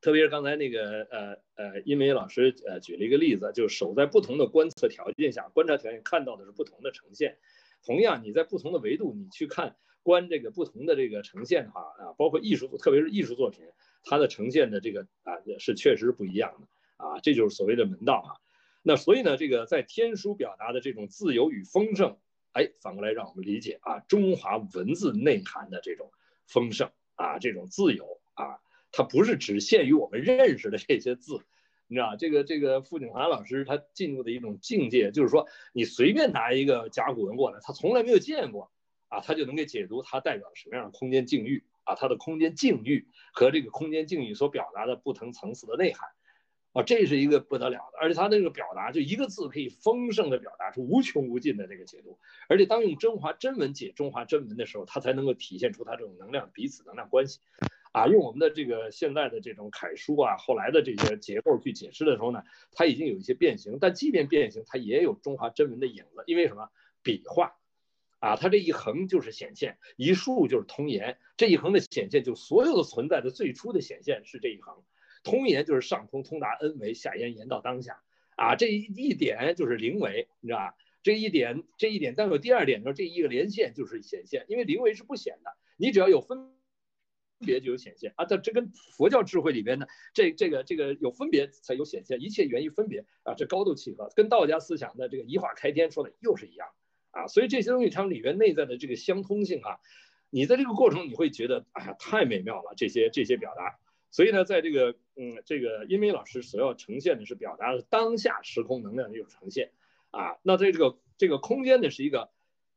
特别是刚才那个呃呃，殷梅老师呃举了一个例子，就是守在不同的观测条件下，观察条件看到的是不同的呈现。同样，你在不同的维度，你去看观这个不同的这个呈现的话啊，包括艺术，特别是艺术作品，它的呈现的这个啊是确实不一样的啊，这就是所谓的门道啊。那所以呢，这个在天书表达的这种自由与丰盛，哎，反过来让我们理解啊，中华文字内涵的这种丰盛啊，这种自由啊。它不是只限于我们认识的这些字，你知道这个这个傅景华老师他进入的一种境界，就是说你随便拿一个甲骨文过来，他从来没有见过啊，他就能给解读它代表什么样的空间境域啊，它的空间境域和这个空间境域所表达的不同层次的内涵。啊，这是一个不得了的，而且他那个表达就一个字可以丰盛的表达出无穷无尽的这个解读，而且当用中华真文解中华真文的时候，他才能够体现出他这种能量彼此能量关系。啊，用我们的这个现在的这种楷书啊，后来的这些结构去解释的时候呢，它已经有一些变形，但即便变形，它也有中华真文的影子。因为什么？笔画，啊，它这一横就是显现，一竖就是通言。这一横的显现，就所有的存在的最初的显现是这一横。通言就是上通通达恩维，下言言到当下。啊，这一一点就是零维，你知道吧？这一点，这一点，但有第二点的时候，这一个连线就是显现，因为零维是不显的，你只要有分。分别就有显现。啊，这这跟佛教智慧里边的这这个这个有分别才有显现，一切源于分别啊，这高度契合，跟道家思想的这个一化开天说的又是一样。啊，所以这些东西它里边内在的这个相通性啊，你在这个过程你会觉得哎呀太美妙了，这些这些表达，所以呢，在这个嗯这个殷梅老师所要呈现的是表达的当下时空能量的一种呈现。啊，那在这个这个空间呢是一个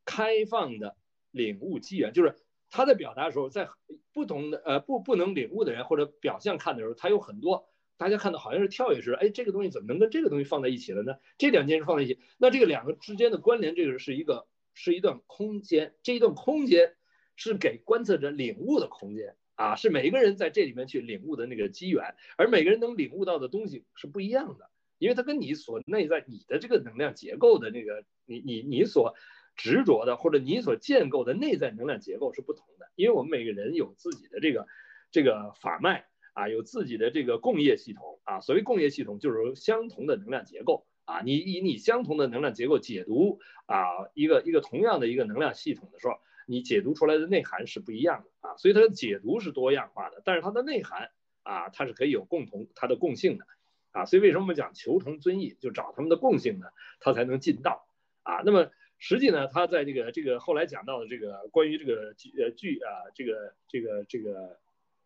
开放的领悟机缘，就是。他在表达的时候，在不同的呃不不能领悟的人或者表象看的时候，他有很多大家看到好像是跳跃式，哎，这个东西怎么能跟这个东西放在一起了呢？这两件事放在一起，那这个两个之间的关联，这个是一个是一段空间，这一段空间是给观测者领悟的空间啊，是每一个人在这里面去领悟的那个机缘，而每个人能领悟到的东西是不一样的，因为它跟你所内在你的这个能量结构的那个你你你所。执着的或者你所建构的内在能量结构是不同的，因为我们每个人有自己的这个这个法脉啊，有自己的这个共业系统啊。所谓共业系统，就是相同的能量结构啊。你以你相同的能量结构解读啊一个一个同样的一个能量系统的时候，你解读出来的内涵是不一样的啊。所以它的解读是多样化的，但是它的内涵啊，它是可以有共同它的共性的啊。所以为什么我们讲求同尊异，就找他们的共性呢？它才能进道啊。那么。实际呢，他在这个这个后来讲到的这个关于这个剧呃剧啊这个这个这个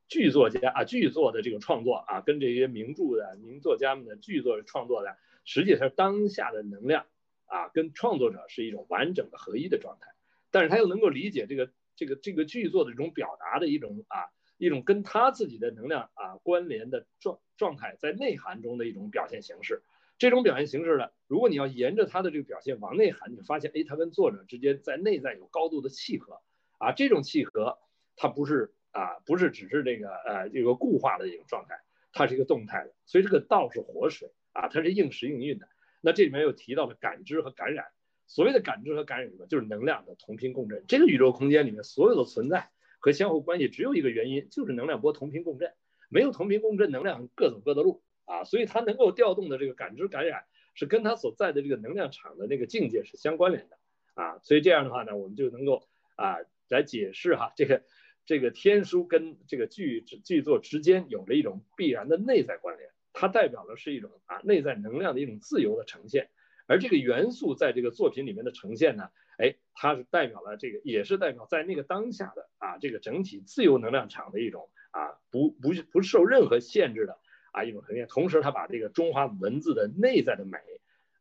剧作家啊剧作的这个创作啊，跟这些名著的名作家们的剧作创作的，实际上当下的能量啊，跟创作者是一种完整的合一的状态，但是他又能够理解这个这个这个剧作的这种表达的一种啊一种跟他自己的能量啊关联的状状态，在内涵中的一种表现形式。这种表现形式呢，如果你要沿着他的这个表现往内涵，你发现，哎，他跟作者之间在内在有高度的契合，啊，这种契合，它不是啊，不是只是这个呃这个固化的一种状态，它是一个动态的，所以这个道是活水啊，它是应时应运的。那这里面又提到了感知和感染，所谓的感知和感染什么？就是能量的同频共振。这个宇宙空间里面所有的存在和相互关系，只有一个原因，就是能量波同频共振，没有同频共振，能量各走各的路。啊，所以它能够调动的这个感知感染，是跟它所在的这个能量场的那个境界是相关联的啊，所以这样的话呢，我们就能够啊来解释哈，这个这个天书跟这个剧剧作之间有了一种必然的内在关联，它代表的是一种啊内在能量的一种自由的呈现，而这个元素在这个作品里面的呈现呢，哎，它是代表了这个也是代表在那个当下的啊这个整体自由能量场的一种啊不不不受任何限制的。啊，一种呈现，同时他把这个中华文字的内在的美，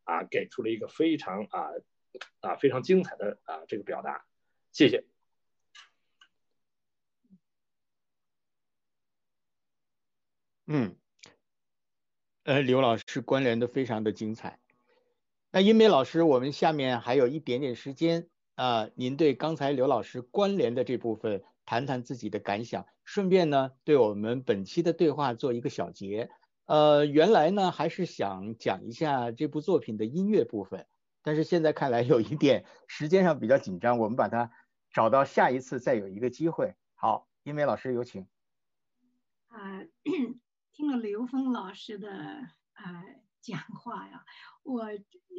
啊，给出了一个非常啊啊非常精彩的啊这个表达，谢谢。嗯，呃，刘老师关联的非常的精彩。那殷梅老师，我们下面还有一点点时间啊，您对刚才刘老师关联的这部分谈谈自己的感想，顺便呢，对我们本期的对话做一个小结。呃，原来呢还是想讲一下这部作品的音乐部分，但是现在看来有一点时间上比较紧张，我们把它找到下一次再有一个机会。好，英梅老师有请。啊、听了刘峰老师的啊、呃、讲话呀，我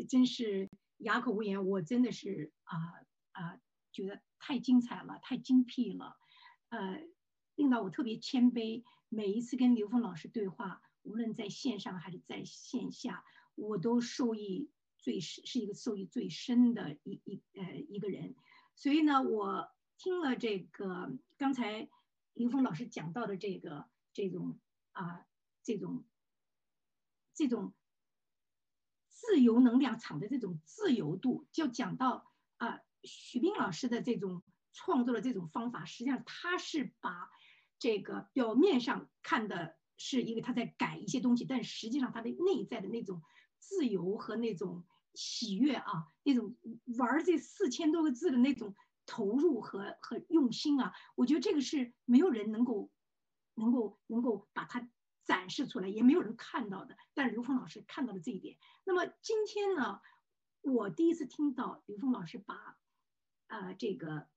真是哑口无言，我真的是啊啊、觉得太精彩了，太精辟了，呃，令到我特别谦卑。每一次跟刘峰老师对话，无论在线上还是在线下，我都受益最深，是一个受益最深的一一呃一个人。所以呢，我听了这个刚才刘峰老师讲到的这个。这种啊，这种这种自由能量场的这种自由度，就讲到啊，徐冰老师的这种创作的这种方法，实际上他是把这个表面上看的是一个他在改一些东西，但实际上他的内在的那种自由和那种喜悦啊，那种玩这四千多个字的那种投入和和用心啊，我觉得这个是没有人能够。能够能够把它展示出来，也没有人看到的。但是刘峰老师看到了这一点。那么今天呢，我第一次听到刘峰老师把啊、呃、这个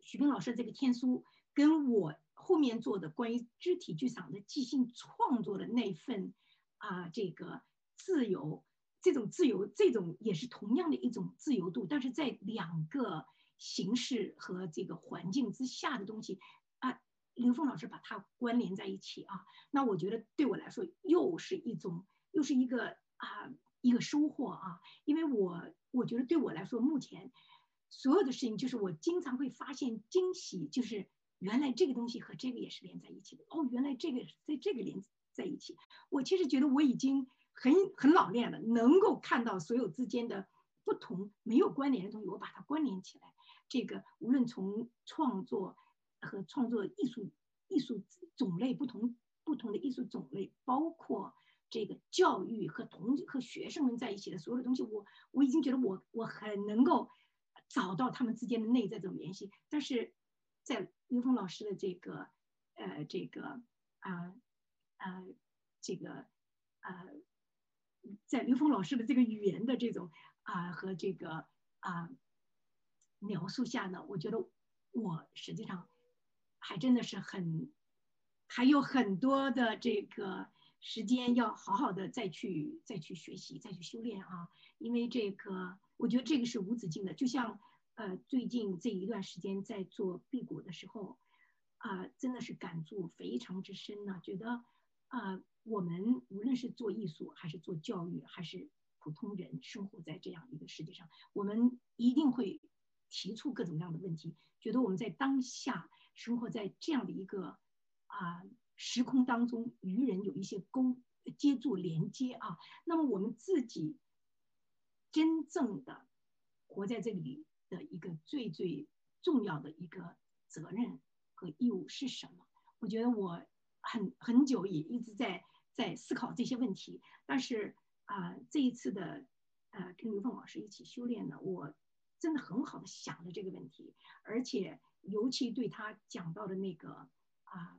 徐冰老师这个天书跟我后面做的关于肢体剧场的即兴创作的那份啊、这个自由，这种自由，这种也是同样的一种自由度，但是在两个形式和这个环境之下的东西啊。刘峰老师把它关联在一起啊，那我觉得对我来说又是一种，又是一个啊一个收获啊，因为我我觉得对我来说，目前所有的事情就是我经常会发现惊喜，就是原来这个东西和这个也是连在一起的哦，原来这个在这个连在一起，我其实觉得我已经很很老练了，能够看到所有之间的不同没有关联的东西，我把它关联起来，这个无论从创作。和创作艺术艺术种类不同，不同的艺术种类，包括这个教育和同和学生们在一起的所有的东西，我我已经觉得我我很能够找到他们之间的内在这种联系。但是在刘峰老师的这个呃这个啊呃，这个啊、在刘峰老师的这个语言的这种啊、和这个啊、描述下呢，我觉得我实际上。还真的是很，还有很多的这个时间要好好的再去再去学习再去修炼啊，因为这个我觉得这个是无止境的，就像呃最近这一段时间在做辟谷的时候啊、真的是感触非常之深呢、觉得啊、我们无论是做艺术还是做教育还是普通人生活在这样一个世界上，我们一定会提出各种各样的问题，觉得我们在当下。生活在这样的一个啊时空当中，与人有一些沟接触连接啊，那么我们自己真正的活在这里的一个最最重要的一个责任和义务是什么？我觉得我很很久也一直在在思考这些问题，但是啊这一次的呃跟刘凤老师一起修炼呢，我真的很好的想了这个问题，而且。尤其对他讲到的那个啊，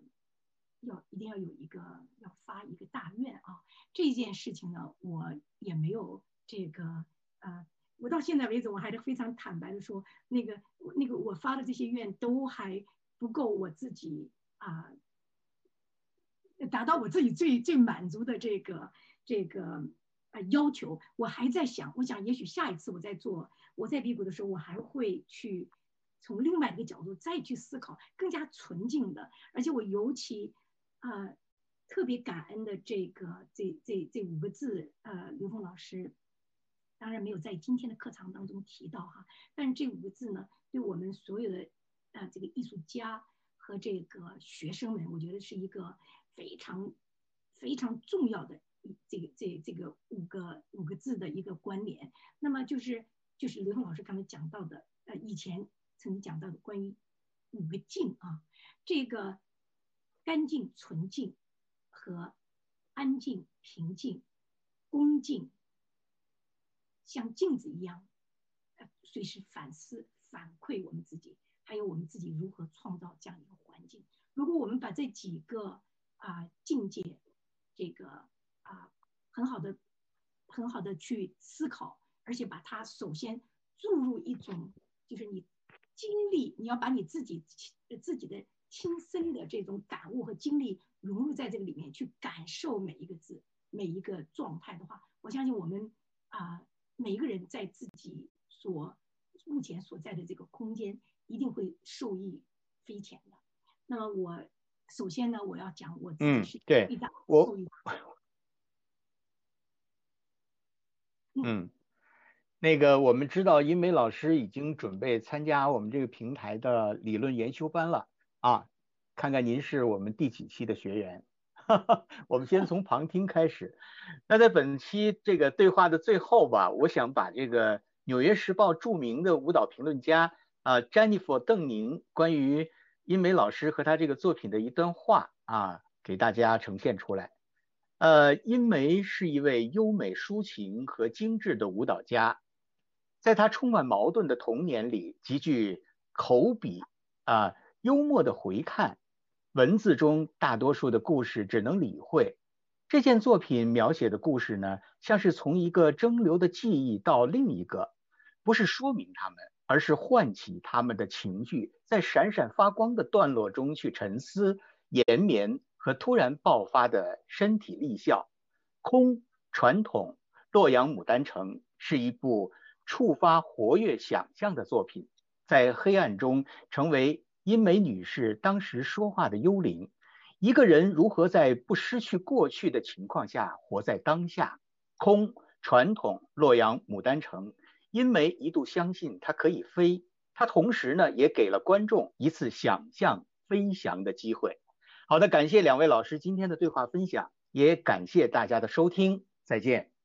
要一定要有一个要发一个大愿啊，这件事情呢，我也没有这个呃，我到现在为止我还是非常坦白的说，那个那个我发的这些愿都还不够我自己啊，达到我自己最最满足的这个这个呃要求，我还在想，我想也许下一次我在做我在辟谷的时候，我还会去。从另外一个角度再去思考，更加纯净的，而且我尤其啊、特别感恩的这个这这这五个字，呃，刘峰老师当然没有在今天的课堂当中提到哈，但是这五个字呢，对我们所有的啊、呃、这个艺术家和这个学生们，我觉得是一个非常非常重要的这个这这个五个五个字的一个关联。那么就是就是刘峰老师刚才讲到的，呃，以前。曾经讲到的关于五个净啊，这个干净、纯净和安静、平静、恭敬，像镜子一样，呃，随时反思、反馈我们自己，还有我们自己如何创造这样一个环境。如果我们把这几个啊境界，这个啊很好的很好的去思考，而且把它首先注入一种，就是你经历，你要把你自己自己的亲身的这种感悟和经历融入在这个里面，去感受每一个字、每一个状态的话，我相信我们啊每一个人在自己所目前所在的这个空间，一定会受益匪浅的。那么我首先呢，我要讲我自己是最大受益。嗯，嗯，那个我们知道，英梅老师已经准备参加我们这个平台的理论研修班了啊。看看您是我们第几期的学员？哈哈，我们先从旁听开始。那在本期这个对话的最后吧，我想把这个《纽约时报》著名的舞蹈评论家啊詹妮弗·邓宁关于英梅老师和他这个作品的一段话啊，给大家呈现出来。呃，英梅是一位优美抒情和精致的舞蹈家，在他充满矛盾的童年里，极具口笔啊，幽默的回看，文字中大多数的故事只能理会。这件作品描写的故事呢，像是从一个蒸馏的记忆到另一个，不是说明他们。而是唤起他们的情绪，在闪闪发光的段落中去沉思、延绵和突然爆发的身体力笑。空传统洛阳牡丹城是一部触发活跃想象的作品，在黑暗中成为英梅女士当时说话的幽灵。一个人如何在不失去过去的情况下活在当下？空传统洛阳牡丹城。英梅一度相信它可以飞，它同时呢也给了观众一次想象飞翔的机会。好的，感谢两位老师今天的对话分享，也感谢大家的收听，再见。